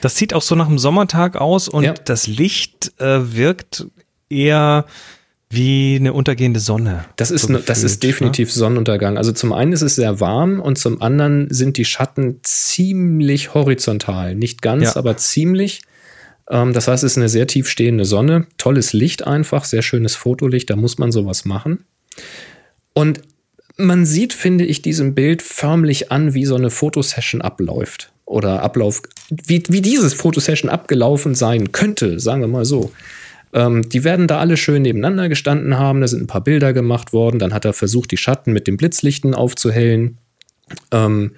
Das sieht auch so nach einem Sommertag aus und Ja. das Licht äh, wirkt eher wie eine untergehende Sonne. Das ist, so ne, das ist gefühlt, definitiv Sonnenuntergang. Also zum einen ist es sehr warm und zum anderen sind die Schatten ziemlich horizontal. Nicht ganz, Ja. aber ziemlich. Ähm, das heißt, es ist eine sehr tief stehende Sonne. Tolles Licht einfach, sehr schönes Fotolicht, da muss man sowas machen. Und man sieht, finde ich, diesem Bild förmlich an, wie so eine Fotosession abläuft. Oder Ablauf, wie, wie dieses Fotosession abgelaufen sein könnte, sagen wir mal so. Ähm, die werden da alle schön nebeneinander gestanden haben. Da sind ein paar Bilder gemacht worden. Dann hat er versucht, die Schatten mit den Blitzlichten aufzuhellen. Ähm,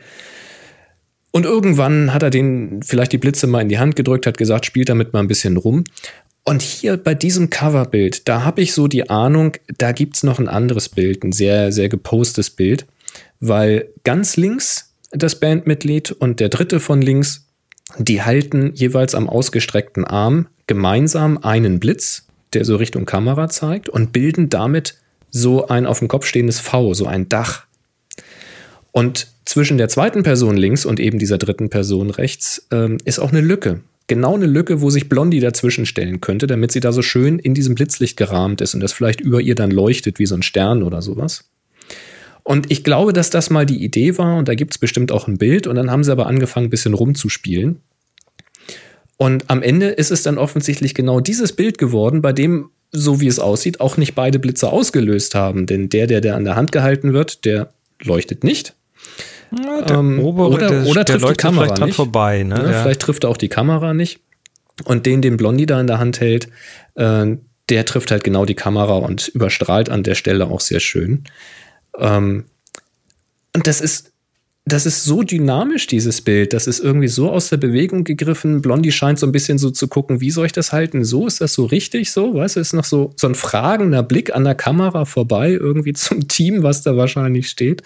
und irgendwann hat er den vielleicht die Blitze mal in die Hand gedrückt, hat gesagt, spielt damit mal ein bisschen rum. Und hier bei diesem Coverbild, da habe ich so die Ahnung, da gibt es noch ein anderes Bild, ein sehr, sehr gepostes Bild, weil ganz links das Bandmitglied und der dritte von links, die halten jeweils am ausgestreckten Arm gemeinsam einen Blitz, der so Richtung Kamera zeigt und bilden damit so ein auf dem Kopf stehendes V, so ein Dach. Und zwischen der zweiten Person links und eben dieser dritten Person rechts ähm, ist auch eine Lücke. Genau eine Lücke, wo sich Blondie dazwischen stellen könnte, damit sie da so schön in diesem Blitzlicht gerahmt ist und das vielleicht über ihr dann leuchtet wie so ein Stern oder sowas. Und ich glaube, dass das mal die Idee war und da gibt es bestimmt auch ein Bild und dann haben sie aber angefangen, ein bisschen rumzuspielen. Und am Ende ist es dann offensichtlich genau dieses Bild geworden, bei dem, so wie es aussieht, auch nicht beide Blitze ausgelöst haben. Denn der, der, der an der Hand gehalten wird, der leuchtet nicht. Ja, der Ähm, obere, oder- der, oder der trifft die leuchtet Kamera vielleicht nicht. vorbei. Ne? Ja, Ja. Vielleicht trifft er auch die Kamera nicht. Und den, den Blondie da in der Hand hält, äh, der trifft halt genau die Kamera und überstrahlt an der Stelle auch sehr schön. Ähm, und das ist das ist so dynamisch, dieses Bild. Das ist irgendwie so aus der Bewegung gegriffen. Blondie scheint so ein bisschen so zu gucken, wie soll ich das halten? So, ist das so richtig so? Weißt du, ist noch so, so ein fragender Blick an der Kamera vorbei, irgendwie zum Team, was da wahrscheinlich steht.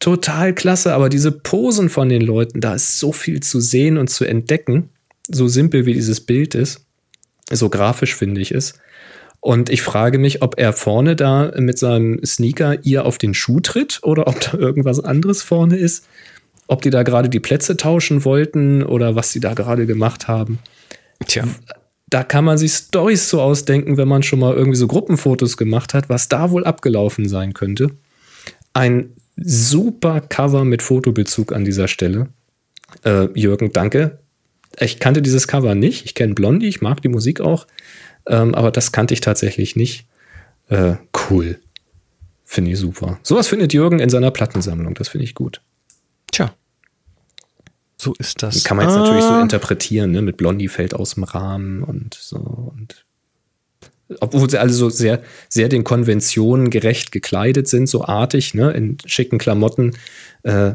Total klasse, aber diese Posen von den Leuten, da ist so viel zu sehen und zu entdecken. So simpel wie dieses Bild ist. So grafisch finde ich es. Und ich frage mich, ob er vorne da mit seinem Sneaker ihr auf den Schuh tritt oder ob da irgendwas anderes vorne ist. Ob die da gerade die Plätze tauschen wollten oder was sie da gerade gemacht haben. Tja. Da kann man sich Storys so ausdenken, wenn man schon mal irgendwie so Gruppenfotos gemacht hat, was da wohl abgelaufen sein könnte. Ein super Cover mit Fotobezug an dieser Stelle. Äh, Jürgen, danke. Ich kannte dieses Cover nicht. Ich kenne Blondie, ich mag die Musik auch. Ähm, aber das kannte ich tatsächlich nicht. Äh, cool. Finde ich super. Sowas findet Jürgen in seiner Plattensammlung. Das finde ich gut. Tja. So ist das. Kann man jetzt ah. natürlich so ah. interpretieren, ne? Mit Blondie fällt aus dem Rahmen und so. Und obwohl sie alle so sehr, sehr den Konventionen gerecht gekleidet sind, so artig, ne, in schicken Klamotten, äh,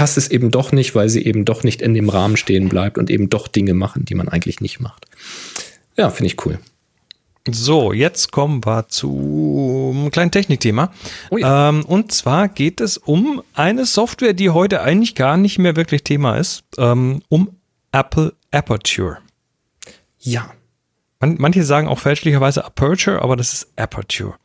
passt es eben doch nicht, weil sie eben doch nicht in dem Rahmen stehen bleibt und eben doch Dinge machen, die man eigentlich nicht macht. Ja, finde ich cool. So, jetzt kommen wir zu einem kleinen Technikthema. Oh ja. ähm, und zwar geht es um eine Software, die heute eigentlich gar nicht mehr wirklich Thema ist, ähm, um Apple Aperture. Ja. Man, manche sagen auch fälschlicherweise Aperture, aber das ist Aperture.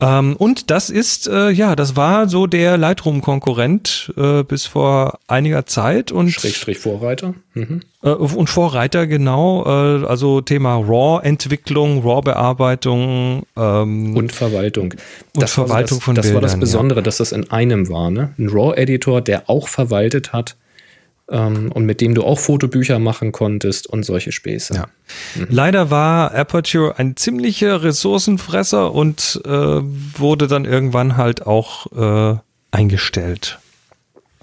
Ähm, und das ist, äh, ja, das war so der Lightroom-Konkurrent äh, bis vor einiger Zeit und Schrägstrich Vorreiter. Mhm. Äh, und Vorreiter, genau. Äh, also Thema RAW-Entwicklung, RAW-Bearbeitung ähm, und Verwaltung. Und das Verwaltung das, von Das Bildern, war das Besondere, ja. dass das in einem war. Ne? Ein RAW-Editor, der auch verwaltet hat ähm, und mit dem du auch Fotobücher machen konntest und solche Späße. Ja. Mhm. Leider war Aperture ein ziemlicher Ressourcenfresser und äh, wurde dann irgendwann halt auch äh, eingestellt.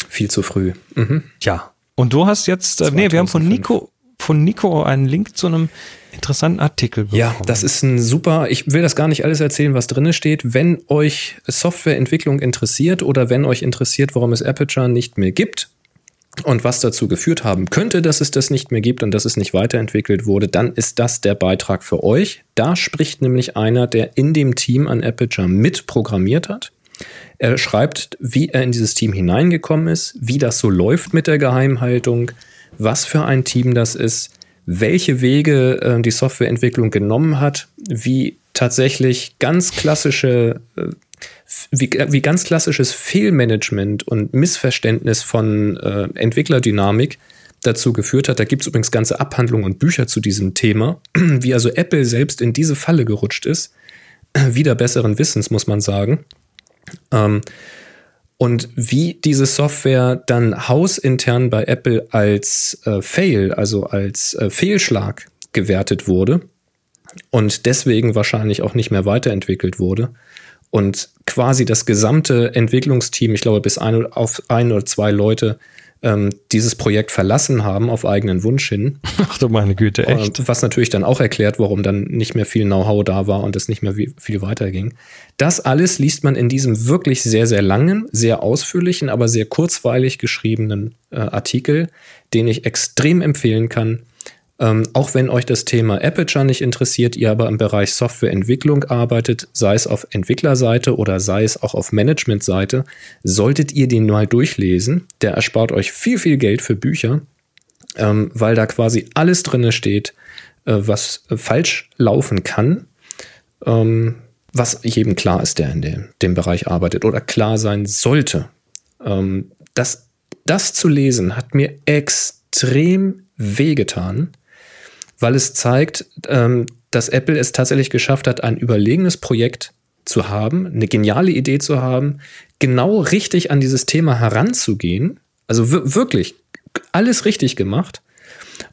Viel zu früh. Mhm. Ja. Und du hast jetzt, äh, nee, wir haben von Nico, von Nico einen Link zu einem interessanten Artikel bekommen. Ja, das ist ein super, ich will das gar nicht alles erzählen, was drin steht. Wenn euch Softwareentwicklung interessiert oder wenn euch interessiert, warum es Aperture nicht mehr gibt, und was dazu geführt haben könnte, dass es das nicht mehr gibt und dass es nicht weiterentwickelt wurde, dann ist das der Beitrag für euch. Da spricht nämlich einer, der in dem Team an Aperture mitprogrammiert hat. Er schreibt, wie er in dieses Team hineingekommen ist, wie das so läuft mit der Geheimhaltung, was für ein Team das ist, welche Wege äh, die Softwareentwicklung genommen hat, wie tatsächlich ganz klassische äh, wie, wie ganz klassisches Fehlmanagement und Missverständnis von äh, Entwicklerdynamik dazu geführt hat. Da gibt es übrigens ganze Abhandlungen und Bücher zu diesem Thema, wie also Apple selbst in diese Falle gerutscht ist. Wieder besseren Wissens, muss man sagen. Ähm, und wie diese Software dann hausintern bei Apple als äh, Fail, also als äh, Fehlschlag gewertet wurde und deswegen wahrscheinlich auch nicht mehr weiterentwickelt wurde und quasi das gesamte Entwicklungsteam, ich glaube bis ein, auf ein oder zwei Leute, ähm, dieses Projekt verlassen haben auf eigenen Wunsch hin. Ach du meine Güte, echt. Was natürlich dann auch erklärt, warum dann nicht mehr viel Know-how da war und es nicht mehr viel weiterging. Das alles liest man in diesem wirklich sehr, sehr langen, sehr ausführlichen, aber sehr kurzweilig geschriebenen äh, Artikel, den ich extrem empfehlen kann. Ähm, auch wenn euch das Thema Aperture nicht interessiert, ihr aber im Bereich Softwareentwicklung arbeitet, sei es auf Entwicklerseite oder sei es auch auf Managementseite, solltet ihr den mal durchlesen. Der erspart euch viel, viel Geld für Bücher, ähm, weil da quasi alles drin steht, äh, was falsch laufen kann. Ähm, was jedem klar ist, der in dem, dem Bereich arbeitet oder klar sein sollte. Ähm, das, das zu lesen hat mir extrem wehgetan, weil es zeigt, ähm, dass Apple es tatsächlich geschafft hat, ein überlegenes Projekt zu haben, eine geniale Idee zu haben, genau richtig an dieses Thema heranzugehen, also wirklich alles richtig gemacht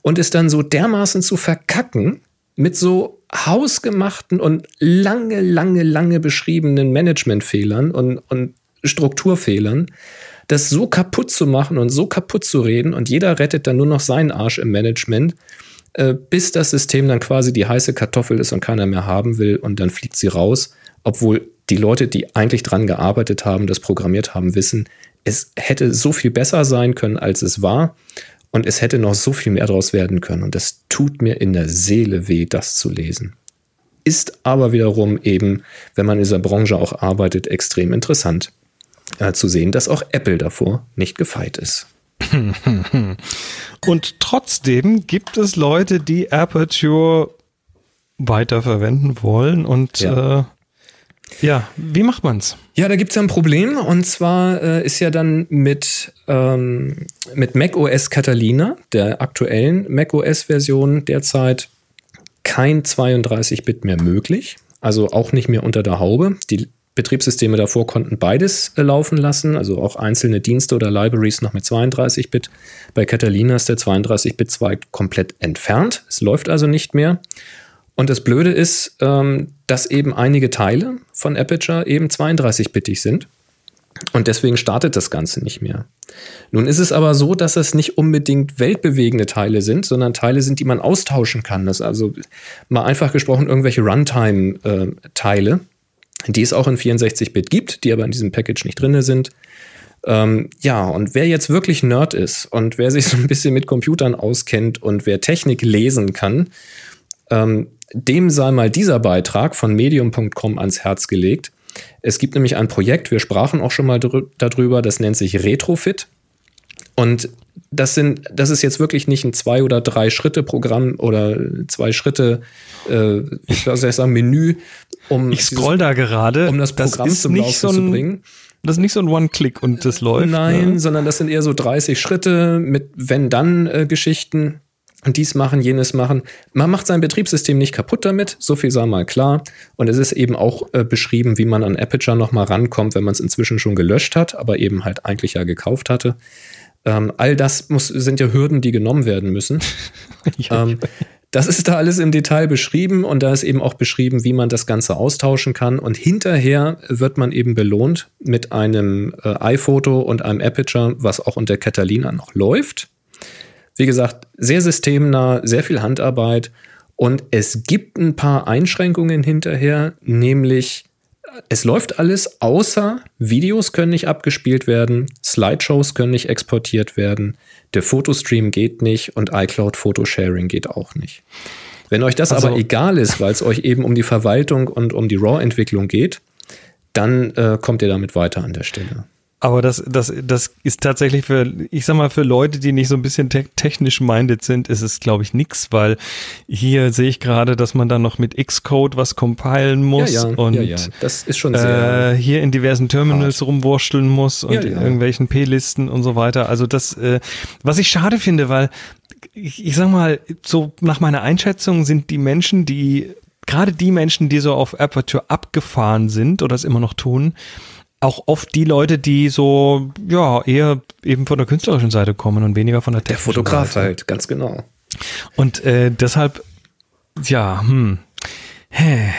und es dann so dermaßen zu verkacken mit so hausgemachten und lange, lange, lange beschriebenen Managementfehlern und, und Strukturfehlern, das so kaputt zu machen und so kaputt zu reden und jeder rettet dann nur noch seinen Arsch im Management äh, bis das System dann quasi die heiße Kartoffel ist und keiner mehr haben will und dann fliegt sie raus, obwohl die Leute, die eigentlich dran gearbeitet haben, das programmiert haben, wissen, es hätte so viel besser sein können, als es war. Und es hätte noch so viel mehr daraus werden können. Und es tut mir in der Seele weh, das zu lesen. Ist aber wiederum eben, wenn man in dieser Branche auch arbeitet, extrem interessant äh, zu sehen, dass auch Apple davor nicht gefeit ist. Und trotzdem gibt es Leute, die Aperture weiterverwenden wollen und ja. Äh, ja, wie macht man's? Ja, da gibt's ja ein Problem und zwar äh, ist ja dann mit, ähm, mit macOS Catalina, der aktuellen macOS-Version derzeit, kein 32-Bit mehr möglich. Also auch nicht mehr unter der Haube. Die Betriebssysteme davor konnten beides äh, laufen lassen, also auch einzelne Dienste oder Libraries noch mit 32-Bit. Bei Catalina ist der 32-Bit-Zweig komplett entfernt. Es läuft also nicht mehr. Und das Blöde ist, ähm, dass eben einige Teile von Aperture eben 32-bittig sind. Und deswegen startet das Ganze nicht mehr. Nun ist es aber so, dass es nicht unbedingt weltbewegende Teile sind, sondern Teile sind, die man austauschen kann. Das also mal einfach gesprochen irgendwelche Runtime-Teile, äh, die es auch in 64-Bit gibt, die aber in diesem Package nicht drin sind. Ähm, ja, und wer jetzt wirklich Nerd ist und wer sich so ein bisschen mit Computern auskennt und wer Technik lesen kann, ähm, dem sei mal dieser Beitrag von medium.com ans Herz gelegt. Es gibt nämlich ein Projekt, wir sprachen auch schon mal darüber, das nennt sich Retrofit. Und das sind, das ist jetzt wirklich nicht ein zwei oder drei Schritte Programm oder zwei Schritte, äh, ich soll sagen Menü, um ich scroll dieses, da gerade, um das Programm das zum Laufen so ein, zu bringen. Das ist nicht so ein One-Click und das läuft. Nein, ne? sondern das sind eher so 30 Schritte mit Wenn-Dann-Geschichten dies machen, jenes machen. Man macht sein Betriebssystem nicht kaputt damit, so viel sei mal klar. Und es ist eben auch äh, beschrieben, wie man an Aperture nochmal rankommt, wenn man es inzwischen schon gelöscht hat, aber eben halt eigentlich ja gekauft hatte. Ähm, all das muss, sind ja Hürden, die genommen werden müssen. ähm, das ist da alles im Detail beschrieben und da ist eben auch beschrieben, wie man das Ganze austauschen kann. Und hinterher wird man eben belohnt mit einem äh, iPhoto und einem Aperture, was auch unter Catalina noch läuft. Wie gesagt, sehr systemnah, sehr viel Handarbeit und es gibt ein paar Einschränkungen hinterher, nämlich es läuft alles, außer Videos können nicht abgespielt werden, Slideshows können nicht exportiert werden, der Fotostream geht nicht und iCloud Photosharing geht auch nicht. Wenn euch das also, aber egal ist, weil es euch eben um die Verwaltung und um die RAW-Entwicklung geht, dann äh, kommt ihr damit weiter an der Stelle. Aber das, das, das ist tatsächlich für, ich sag mal, für Leute, die nicht so ein bisschen te technisch minded sind, ist es, glaube ich, nix, weil hier sehe ich gerade, dass man dann noch mit Xcode was compilen muss ja, ja, und ja, das ist schon sehr äh, hier in diversen Terminals hart. rumwurschteln muss und in irgendwelchen P-Listen und so weiter. Also das, äh, was ich schade finde, weil ich, ich sag mal, so nach meiner Einschätzung sind die Menschen, die gerade die Menschen, die so auf Aperture abgefahren sind oder es immer noch tun, auch oft die Leute, die so, ja, eher eben von der künstlerischen Seite kommen und weniger von der technischen Der Fotograf Seite. halt, ganz genau. Und äh, deshalb, ja, hm. Hä.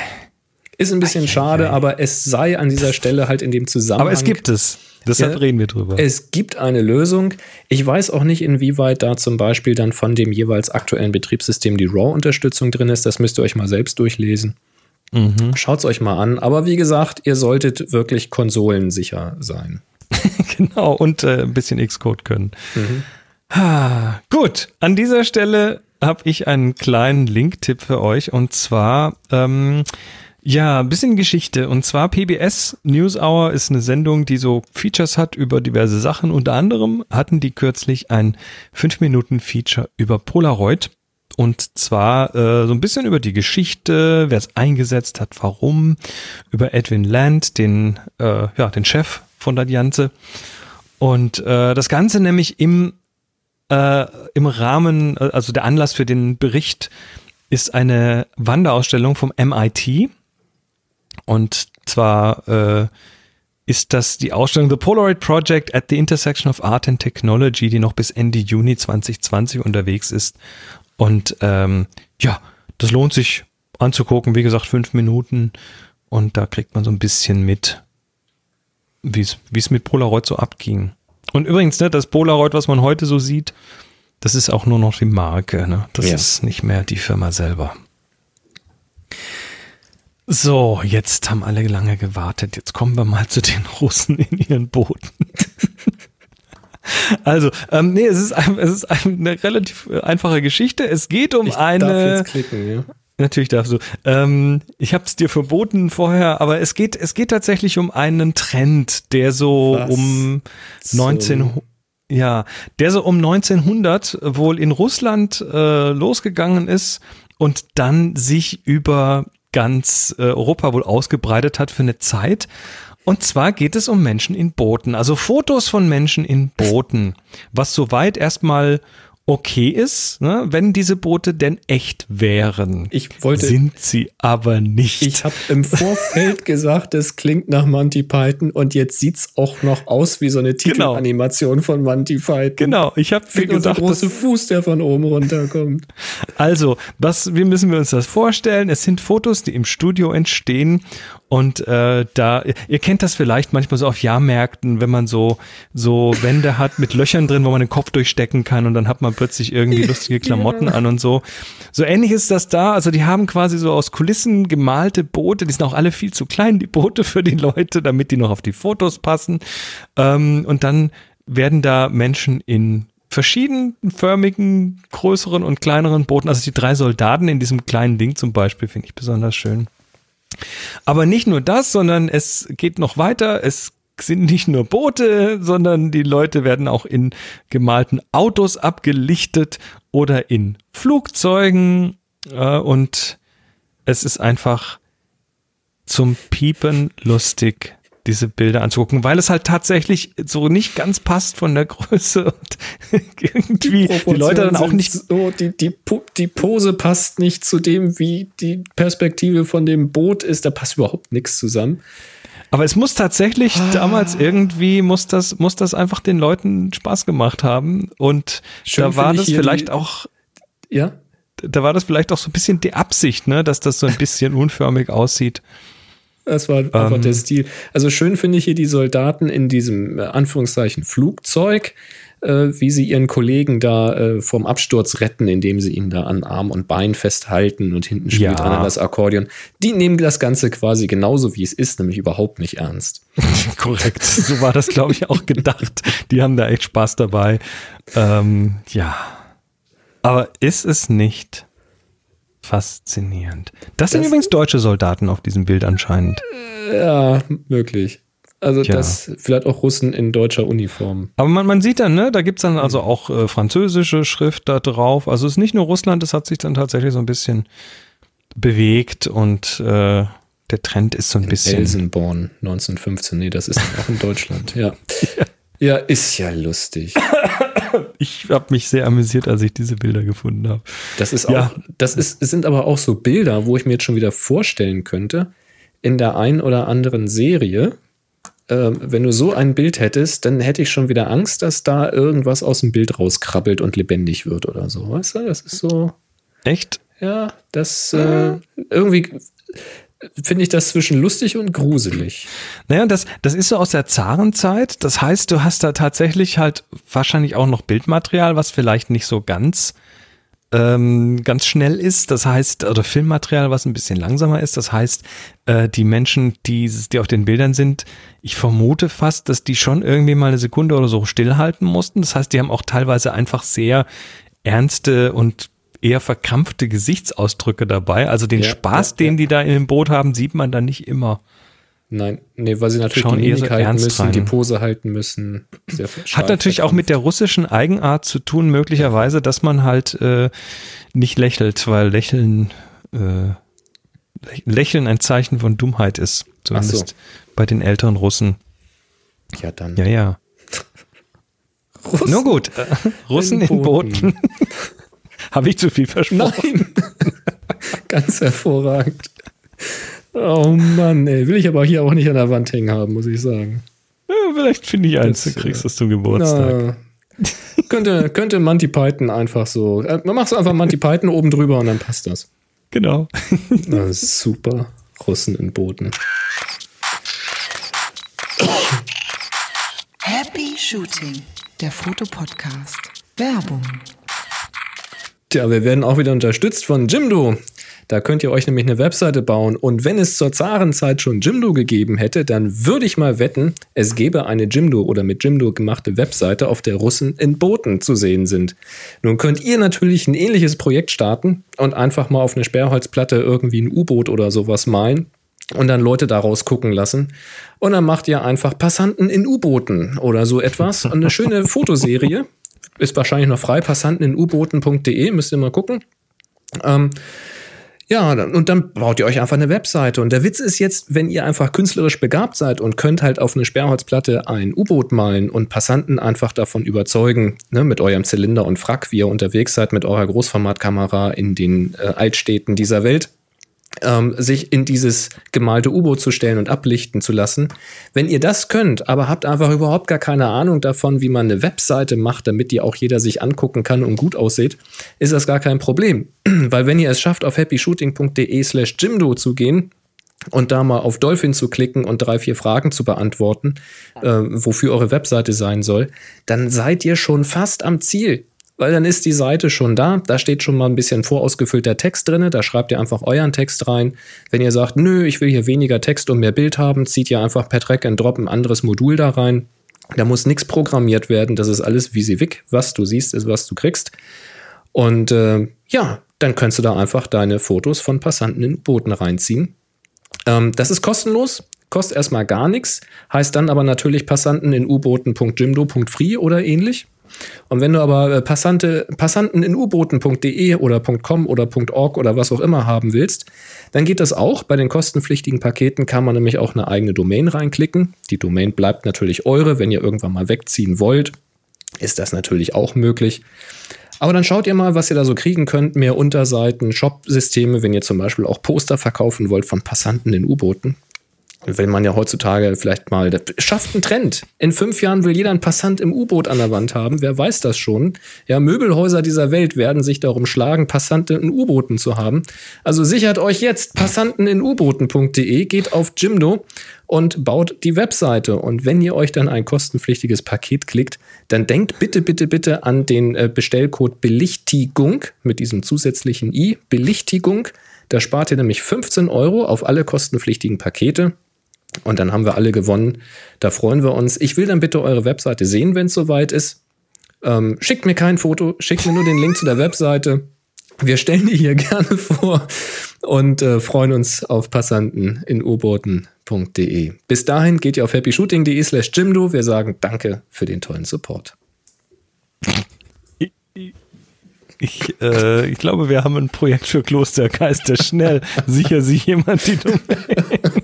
Ist ein bisschen ei, schade, ei, ei. aber es sei an dieser Stelle halt in dem Zusammenhang. Aber es gibt es. Deshalb ja, reden wir drüber. Es gibt eine Lösung. Ich weiß auch nicht, inwieweit da zum Beispiel dann von dem jeweils aktuellen Betriebssystem die RAW-Unterstützung drin ist. Das müsst ihr euch mal selbst durchlesen. Mhm. Schaut es euch mal an. Aber wie gesagt, ihr solltet wirklich konsolensicher sein. genau, und äh, ein bisschen Xcode können. Mhm. Ha, gut, an dieser Stelle habe ich einen kleinen Link-Tipp für euch. Und zwar, ähm, ja, ein bisschen Geschichte. Und zwar PBS News Hour ist eine Sendung, die so Features hat über diverse Sachen. Unter anderem hatten die kürzlich ein 5-Minuten-Feature über Polaroid. Und zwar äh, so ein bisschen über die Geschichte, wer es eingesetzt hat, warum, über Edwin Land, den, äh, ja, den Chef von der Janze. Und äh, das Ganze nämlich im, äh, im Rahmen, äh, also der Anlass für den Bericht ist eine Wanderausstellung vom MIT. Und zwar äh, ist das die Ausstellung The Polaroid Project at the Intersection of Art and Technology, die noch bis Ende Juni 2020 unterwegs ist. Und ähm, ja, das lohnt sich anzugucken. Wie gesagt, fünf Minuten. Und da kriegt man so ein bisschen mit, wie es mit Polaroid so abging. Und übrigens, ne, das Polaroid, was man heute so sieht, das ist auch nur noch die Marke. Ne? Das ja. ist nicht mehr die Firma selber. So, jetzt haben alle lange gewartet. Jetzt kommen wir mal zu den Russen in ihren Booten. Also, ähm, nee, es ist, ein, es ist eine relativ einfache Geschichte. Es geht um Ich eine. darf jetzt klicken, ja. Natürlich darfst du. Ähm, ich habe es dir verboten vorher, aber es geht, es geht tatsächlich um einen Trend, der so Was um zum- 19, ja, der so um 1900 wohl in Russland äh, losgegangen ist und dann sich über ganz äh, Europa wohl ausgebreitet hat für eine Zeit. Und zwar geht es um Menschen in Booten, also Fotos von Menschen in Booten, was soweit erstmal okay ist, ne, wenn diese Boote denn echt wären. Ich wollte- Sind sie aber nicht. Ich habe im Vorfeld gesagt, das klingt nach Monty Python und jetzt sieht's auch noch aus wie so eine Genau. Titelanimation von Monty Python. genau, ich habe unser gedacht, große das, Fuß, der von oben runterkommt. also, was, wie müssen wir uns das vorstellen? Es sind Fotos, die im Studio entstehen und äh, da, ihr kennt das vielleicht manchmal so auf Jahrmärkten, wenn man so, so Wände hat mit Löchern drin, wo man den Kopf durchstecken kann und dann hat man plötzlich irgendwie lustige Klamotten an und so. So ähnlich ist das da. Also die haben quasi so aus Kulissen gemalte Boote, die sind auch alle viel zu klein, die Boote für die Leute, damit die noch auf die Fotos passen. Ähm, und dann werden da Menschen in verschiedenförmigen, größeren und kleineren Booten, also die drei Soldaten in diesem kleinen Ding zum Beispiel, finde ich besonders schön. Aber nicht nur das, sondern es geht noch weiter. Es sind nicht nur Boote, sondern die Leute werden auch in gemalten Autos abgelichtet oder in Flugzeugen. Äh, und es ist einfach zum Piepen lustig, diese Bilder anzugucken, weil es halt tatsächlich so nicht ganz passt von der Größe und irgendwie die Leute dann auch nicht So, die, die, die Pose passt nicht zu dem, wie die Perspektive von dem Boot ist. Da passt überhaupt nichts zusammen. Aber es muss tatsächlich Ah. damals irgendwie muss das muss das einfach den Leuten Spaß gemacht haben und Schön da war das vielleicht die- auch Ja, da war das vielleicht auch so ein bisschen die Absicht, ne, dass das so ein bisschen unförmig aussieht. Das war einfach Ähm. der Stil. Also schön finde ich hier die Soldaten in diesem äh, Anführungszeichen Flugzeug, äh, wie sie ihren Kollegen da äh, vom Absturz retten, indem sie ihn da an Arm und Bein festhalten und hinten spielt Ja. einer das Akkordeon. Die nehmen das Ganze quasi genauso wie es ist, nämlich überhaupt nicht ernst. Korrekt. So war das, glaube ich, auch gedacht. Die haben da echt Spaß dabei. Ähm, ja. Aber ist es nicht faszinierend? Das sind Das- übrigens deutsche Soldaten auf diesem Bild anscheinend. Ja, möglich. Also Tja. das vielleicht auch Russen in deutscher Uniform. Aber man, man sieht dann, ne, da gibt's dann also auch äh, französische Schrift da drauf. Also es ist nicht nur Russland, es hat sich dann tatsächlich so ein bisschen bewegt und äh, der Trend ist so ein bisschen. Elsenborn 1915. Nee, das ist auch in Deutschland. Ja. Ja, ist ja lustig. Ich habe mich sehr amüsiert, als ich diese Bilder gefunden habe. Das ist Ja. auch, das ist, sind aber auch so Bilder, wo ich mir jetzt schon wieder vorstellen könnte, in der einen oder anderen Serie, ähm, wenn du so ein Bild hättest, dann hätte ich schon wieder Angst, dass da irgendwas aus dem Bild rauskrabbelt und lebendig wird oder so. Weißt du, das ist so, Echt? ja, das äh, irgendwie finde ich das zwischen lustig und gruselig. Naja, das, das ist so aus der Zarenzeit. Das heißt, du hast da tatsächlich halt wahrscheinlich auch noch Bildmaterial, was vielleicht nicht so ganz, ähm, ganz schnell ist. Das heißt, oder Filmmaterial, was ein bisschen langsamer ist. Das heißt, äh, die Menschen, die, die auf den Bildern sind, ich vermute fast, dass die schon irgendwie mal eine Sekunde oder so stillhalten mussten. Das heißt, die haben auch teilweise einfach sehr ernste und eher verkrampfte Gesichtsausdrücke dabei. Also den Ja, Spaß, ja, den die da in dem Boot haben, sieht man dann nicht immer. Nein, nee, weil sie natürlich Schauen die eher so Mimik halten ernst müssen, rein. die Pose halten müssen. Hat natürlich auch mit der russischen Eigenart zu tun, möglicherweise, dass man halt äh, nicht lächelt, weil Lächeln, äh, Lächeln ein Zeichen von Dummheit ist. Zumindest so. bei den älteren Russen. Ja, dann. Ja, ja. Russen. Nur gut. Russen in Booten. Habe ich zu viel versprochen? Nein. Ganz hervorragend. Oh Mann, ey. Will ich aber hier auch nicht an der Wand hängen haben, muss ich sagen. Ja, vielleicht finde ich eins, Das, du kriegst äh, es zum Geburtstag. Na, könnte, könnte Monty Python einfach so. Äh, man macht so einfach Monty Python oben drüber und dann passt das. Genau. Na, super. Russen in Booten. Happy Shooting, der Fotopodcast. Werbung. Tja, wir werden auch wieder unterstützt von Jimdo. Da könnt ihr euch nämlich eine Webseite bauen. Und wenn es zur Zarenzeit schon Jimdo gegeben hätte, dann würde ich mal wetten, es gäbe eine Jimdo oder mit Jimdo gemachte Webseite, auf der Russen in Booten zu sehen sind. Nun könnt ihr natürlich ein ähnliches Projekt starten und einfach mal auf eine Sperrholzplatte irgendwie ein U-Boot oder sowas malen und dann Leute daraus gucken lassen. Und dann macht ihr einfach Passanten in U-Booten oder so etwas. Und eine schöne Fotoserie. Ist wahrscheinlich noch frei. Passanten in U-Booten.de, müsst ihr mal gucken. Ähm, ja, und dann baut ihr euch einfach eine Webseite. Und der Witz ist jetzt, wenn ihr einfach künstlerisch begabt seid und könnt halt auf eine Sperrholzplatte ein U-Boot malen und Passanten einfach davon überzeugen, ne, mit eurem Zylinder und Frack, wie ihr unterwegs seid, mit eurer Großformatkamera in den äh, Altstädten dieser Welt, ähm, sich in dieses gemalte U-Boot zu stellen und ablichten zu lassen. Wenn ihr das könnt, aber habt einfach überhaupt gar keine Ahnung davon, wie man eine Webseite macht, damit die auch jeder sich angucken kann und gut aussieht, ist das gar kein Problem. Weil wenn ihr es schafft, auf happyshooting.de slash Jimdo zu gehen, und da mal auf Dolphin zu klicken und drei, vier Fragen zu beantworten, äh, wofür eure Webseite sein soll, dann seid ihr schon fast am Ziel weil dann ist die Seite schon da. Da steht schon mal ein bisschen vorausgefüllter Text drin. Da schreibt ihr einfach euren Text rein. Wenn ihr sagt, nö, ich will hier weniger Text und mehr Bild haben, zieht ihr einfach per Drag and Drop ein anderes Modul da rein. Da muss nichts programmiert werden. Das ist alles VisiVic. Was du siehst, ist, was du kriegst. Und äh, ja, dann kannst du da einfach deine Fotos von Passanten in Booten reinziehen. Ähm, das ist kostenlos, kostet erstmal gar nichts, heißt dann aber natürlich Passanten in U-Booten.jimdo.free oder ähnlich. Und wenn du aber äh, Passante, Passanten in U-Booten.de oder .com oder .org oder was auch immer haben willst, dann geht das auch. Bei den kostenpflichtigen Paketen kann man nämlich auch eine eigene Domain reinklicken. Die Domain bleibt natürlich eure. Wenn ihr irgendwann mal wegziehen wollt, ist das natürlich auch möglich. Aber dann schaut ihr mal, was ihr da so kriegen könnt. Mehr Unterseiten, Shop-Systeme, wenn ihr zum Beispiel auch Poster verkaufen wollt von Passanten in U-Booten wenn man ja heutzutage vielleicht mal, das schafft einen Trend. In fünf Jahren will jeder einen Passant im U-Boot an der Wand haben. Wer weiß das schon? Ja, Möbelhäuser dieser Welt werden sich darum schlagen, Passanten in U-Booten zu haben. Also sichert euch jetzt Passanten in U-Booten.de, geht auf Jimdo und baut die Webseite. Und wenn ihr euch dann ein kostenpflichtiges Paket klickt, dann denkt bitte, bitte, bitte an den äh, Bestellcode Belichtigung mit diesem zusätzlichen i, Belichtigung. Da spart ihr nämlich 15 Euro auf alle kostenpflichtigen Pakete. Und dann haben wir alle gewonnen. Da freuen wir uns. Ich will dann bitte eure Webseite sehen, wenn es soweit ist. Ähm, schickt mir kein Foto, schickt mir nur den Link zu der Webseite. Wir stellen die hier gerne vor und äh, freuen uns auf Passanten in u-booten.de. Bis dahin geht ihr auf happyshooting.de slash Jimdo. Wir sagen Danke für den tollen Support. Ich, äh, ich glaube, wir haben ein Projekt für Klostergeister. Schnell sicher sich jemand die Domain.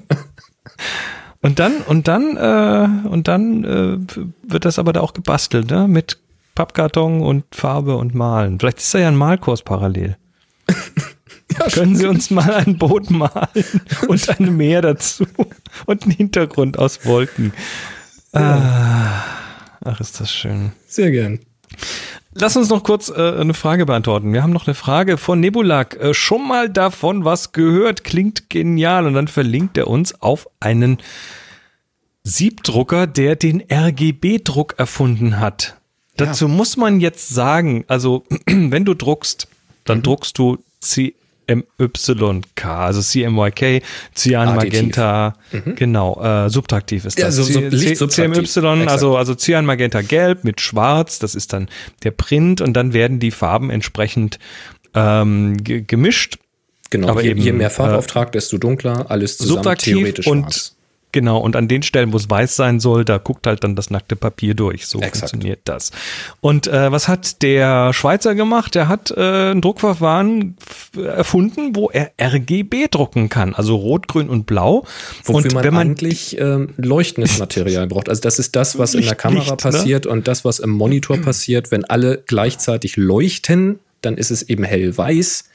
Und dann, und dann, äh, und dann äh, wird das aber da auch gebastelt, ne? Mit Pappkarton und Farbe und Malen. Vielleicht ist da ja ein Malkurs parallel. Ja, Können Sie uns mal ein Boot malen und ein Meer dazu und einen Hintergrund aus Wolken? Ja. Ah, ach, ist das schön. Sehr gern. Lass uns noch kurz äh, eine Frage beantworten. Wir haben noch eine Frage von Nebulak. Äh, schon mal davon was gehört, klingt genial. Und dann verlinkt er uns auf einen Siebdrucker, der den RGB-Druck erfunden hat. Ja. Dazu muss man jetzt sagen, also wenn du druckst, dann mhm. druckst du C CMYK, also CMYK, Cyan, Magenta, mhm. genau, äh, subtraktiv ist das. Ja, so, so Licht CMY, also, also Cyan, Magenta, Gelb mit Schwarz, das ist dann der Print und dann werden die Farben entsprechend ähm, gemischt. Genau, aber je, eben, je mehr Farbauftrag, äh, desto dunkler, alles zusammen theoretisch und schwarz. Genau, und an den Stellen, wo es weiß sein soll, da guckt halt dann das nackte Papier durch. So Exakt. funktioniert das. Und äh, was hat der Schweizer gemacht? Er hat äh, ein Druckverfahren erfunden, wo er RGB drucken kann, also Rot, Grün und Blau. Wofür und man, wenn man eigentlich ähm, leuchtendes Material braucht. Also das ist das, was Licht, in der Kamera Licht, ne? passiert ne? und das, was im Monitor passiert. Wenn alle gleichzeitig leuchten, dann ist es eben hellweiß.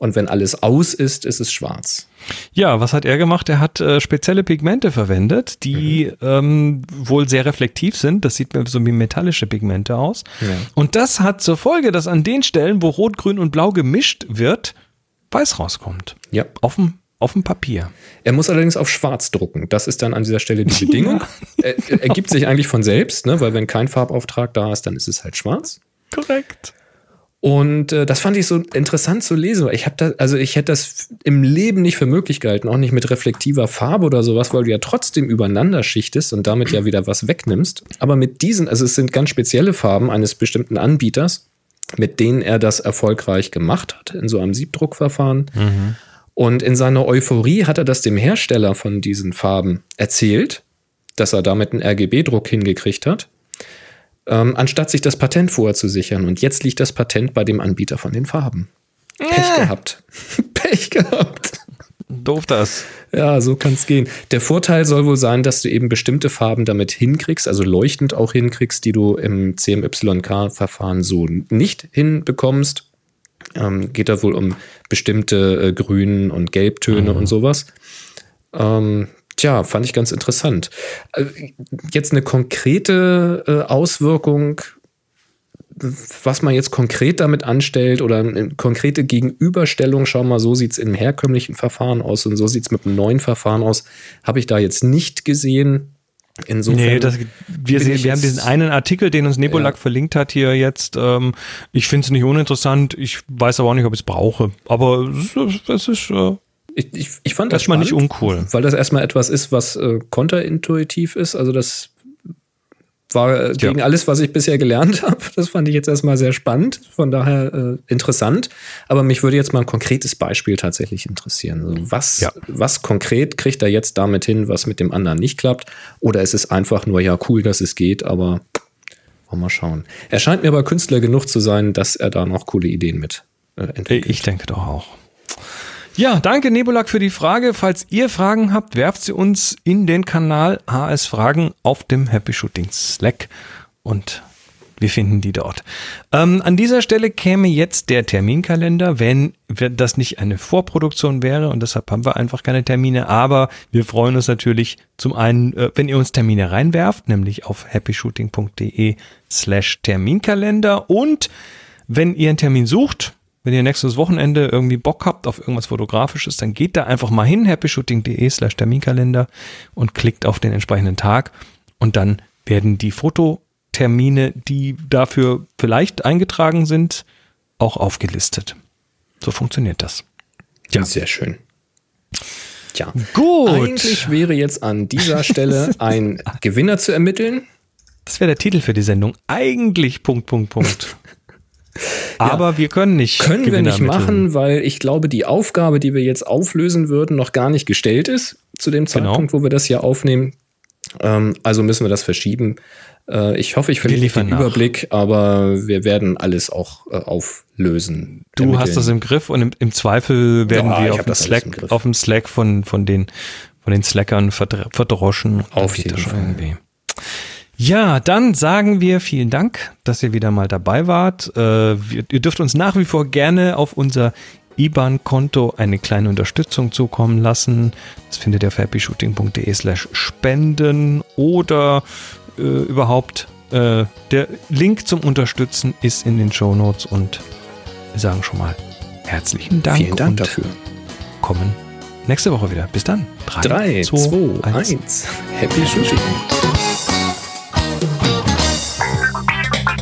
Und wenn alles aus ist, ist es schwarz. Ja, was hat er gemacht? Er hat äh, spezielle Pigmente verwendet, die mhm. ähm, wohl sehr reflektiv sind. Das sieht mir so wie metallische Pigmente aus. Ja. Und das hat zur Folge, dass an den Stellen, wo Rot, Grün und Blau gemischt wird, weiß rauskommt. Ja. Auf dem auf dem Papier. Er muss allerdings auf schwarz drucken. Das ist dann an dieser Stelle die Bedingung. Ja. Er, ergibt sich eigentlich von selbst, ne? weil wenn kein Farbauftrag da ist, dann ist es halt schwarz. Korrekt. Und äh, das fand ich so interessant zu lesen. Ich habe da, also ich hätte das im Leben nicht für möglich gehalten, auch nicht mit reflektiver Farbe oder sowas, weil du ja trotzdem übereinander schichtest und damit ja wieder was wegnimmst. Aber mit diesen, also es sind ganz spezielle Farben eines bestimmten Anbieters, mit denen er das erfolgreich gemacht hat in so einem Siebdruckverfahren. Mhm. Und in seiner Euphorie hat er das dem Hersteller von diesen Farben erzählt, dass er damit einen RGB-Druck hingekriegt hat ähm, anstatt sich das Patent vorher zu sichern. Und jetzt liegt das Patent bei dem Anbieter von den Farben. Ja. Pech gehabt. Pech gehabt. Doof das. Ja, so kann es gehen. Der Vorteil soll wohl sein, dass du eben bestimmte Farben damit hinkriegst, also leuchtend auch hinkriegst, die du im CMYK-Verfahren so nicht hinbekommst. Ähm, geht da wohl um bestimmte äh, Grün- und Gelbtöne mhm. und sowas. Ähm, Tja, fand ich ganz interessant. Äh, jetzt eine konkrete äh, Auswirkung, was man jetzt konkret damit anstellt oder eine konkrete Gegenüberstellung, schau mal, so sieht es im herkömmlichen Verfahren aus und so sieht es mit einem neuen Verfahren aus, habe ich da jetzt nicht gesehen. Insofern. Nee, das, wir, sehen, wir haben diesen einen Artikel, den uns Nebulak ja. verlinkt hat hier jetzt. Ähm, ich finde es nicht uninteressant. Ich weiß aber auch nicht, ob ich es brauche. Aber es, ist äh, ich, ich, ich fand das erstmal nicht uncool. Weil das erstmal etwas ist, was äh, konterintuitiv ist. Also das war äh, gegen ja. alles, was ich bisher gelernt habe. Das fand ich jetzt erstmal sehr spannend, von daher äh, interessant. Aber mich würde jetzt mal ein konkretes Beispiel tatsächlich interessieren. Also was, ja. was konkret kriegt er jetzt damit hin, was mit dem anderen nicht klappt? Oder ist es einfach nur, ja, cool, dass es geht, aber mal schauen. Er scheint mir aber Künstler genug zu sein, dass er da noch coole Ideen mit äh, entwickelt. Ich denke doch auch. Ja, danke Nebulak für die Frage. Falls ihr Fragen habt, werft sie uns in den Kanal HS Fragen auf dem Happy Shooting Slack und wir finden die dort. Ähm, an dieser Stelle käme jetzt der Terminkalender, wenn das nicht eine Vorproduktion wäre und deshalb haben wir einfach keine Termine. Aber wir freuen uns natürlich zum einen, äh, wenn ihr uns Termine reinwerft, nämlich auf happyshooting.de slash Terminkalender und wenn ihr einen Termin sucht, wenn ihr nächstes Wochenende irgendwie Bock habt auf irgendwas Fotografisches, dann geht da einfach mal hin, happyshooting.de slash Terminkalender und klickt auf den entsprechenden Tag und dann werden die Fototermine, die dafür vielleicht eingetragen sind, auch aufgelistet. So funktioniert das. Ja. Sehr schön. Tja, gut. Eigentlich wäre jetzt an dieser Stelle ein Gewinner zu ermitteln. Das wäre der Titel für die Sendung. Eigentlich Punkt, Punkt, Punkt. Aber ja, wir können nicht. Können Gewinner wir nicht ermitteln. machen, weil ich glaube, die Aufgabe, die wir jetzt auflösen würden, noch gar nicht gestellt ist zu dem genau. Zeitpunkt, genau. wo wir das hier aufnehmen. Ähm, also müssen wir das verschieben. Äh, ich hoffe, ich verliere den nach. Überblick, aber wir werden alles auch äh, auflösen. Du hast das im Griff und im, im Zweifel werden ja, wir auf dem, Slack, auf dem Slack von, von den, von den Slackern verdroschen. Auf jeden Fall. Irgendwie. Ja, dann sagen wir vielen Dank, dass ihr wieder mal dabei wart. Äh, ihr dürft uns nach wie vor gerne auf unser IBAN-Konto eine kleine Unterstützung zukommen lassen. Das findet ihr auf happyshooting.de slash spenden oder äh, überhaupt äh, der Link zum Unterstützen ist in den Show Notes und wir sagen schon mal herzlichen Dank. Vielen Dank dafür. Kommen nächste Woche wieder. Bis dann. 3, 2, 1. Happy Shooting.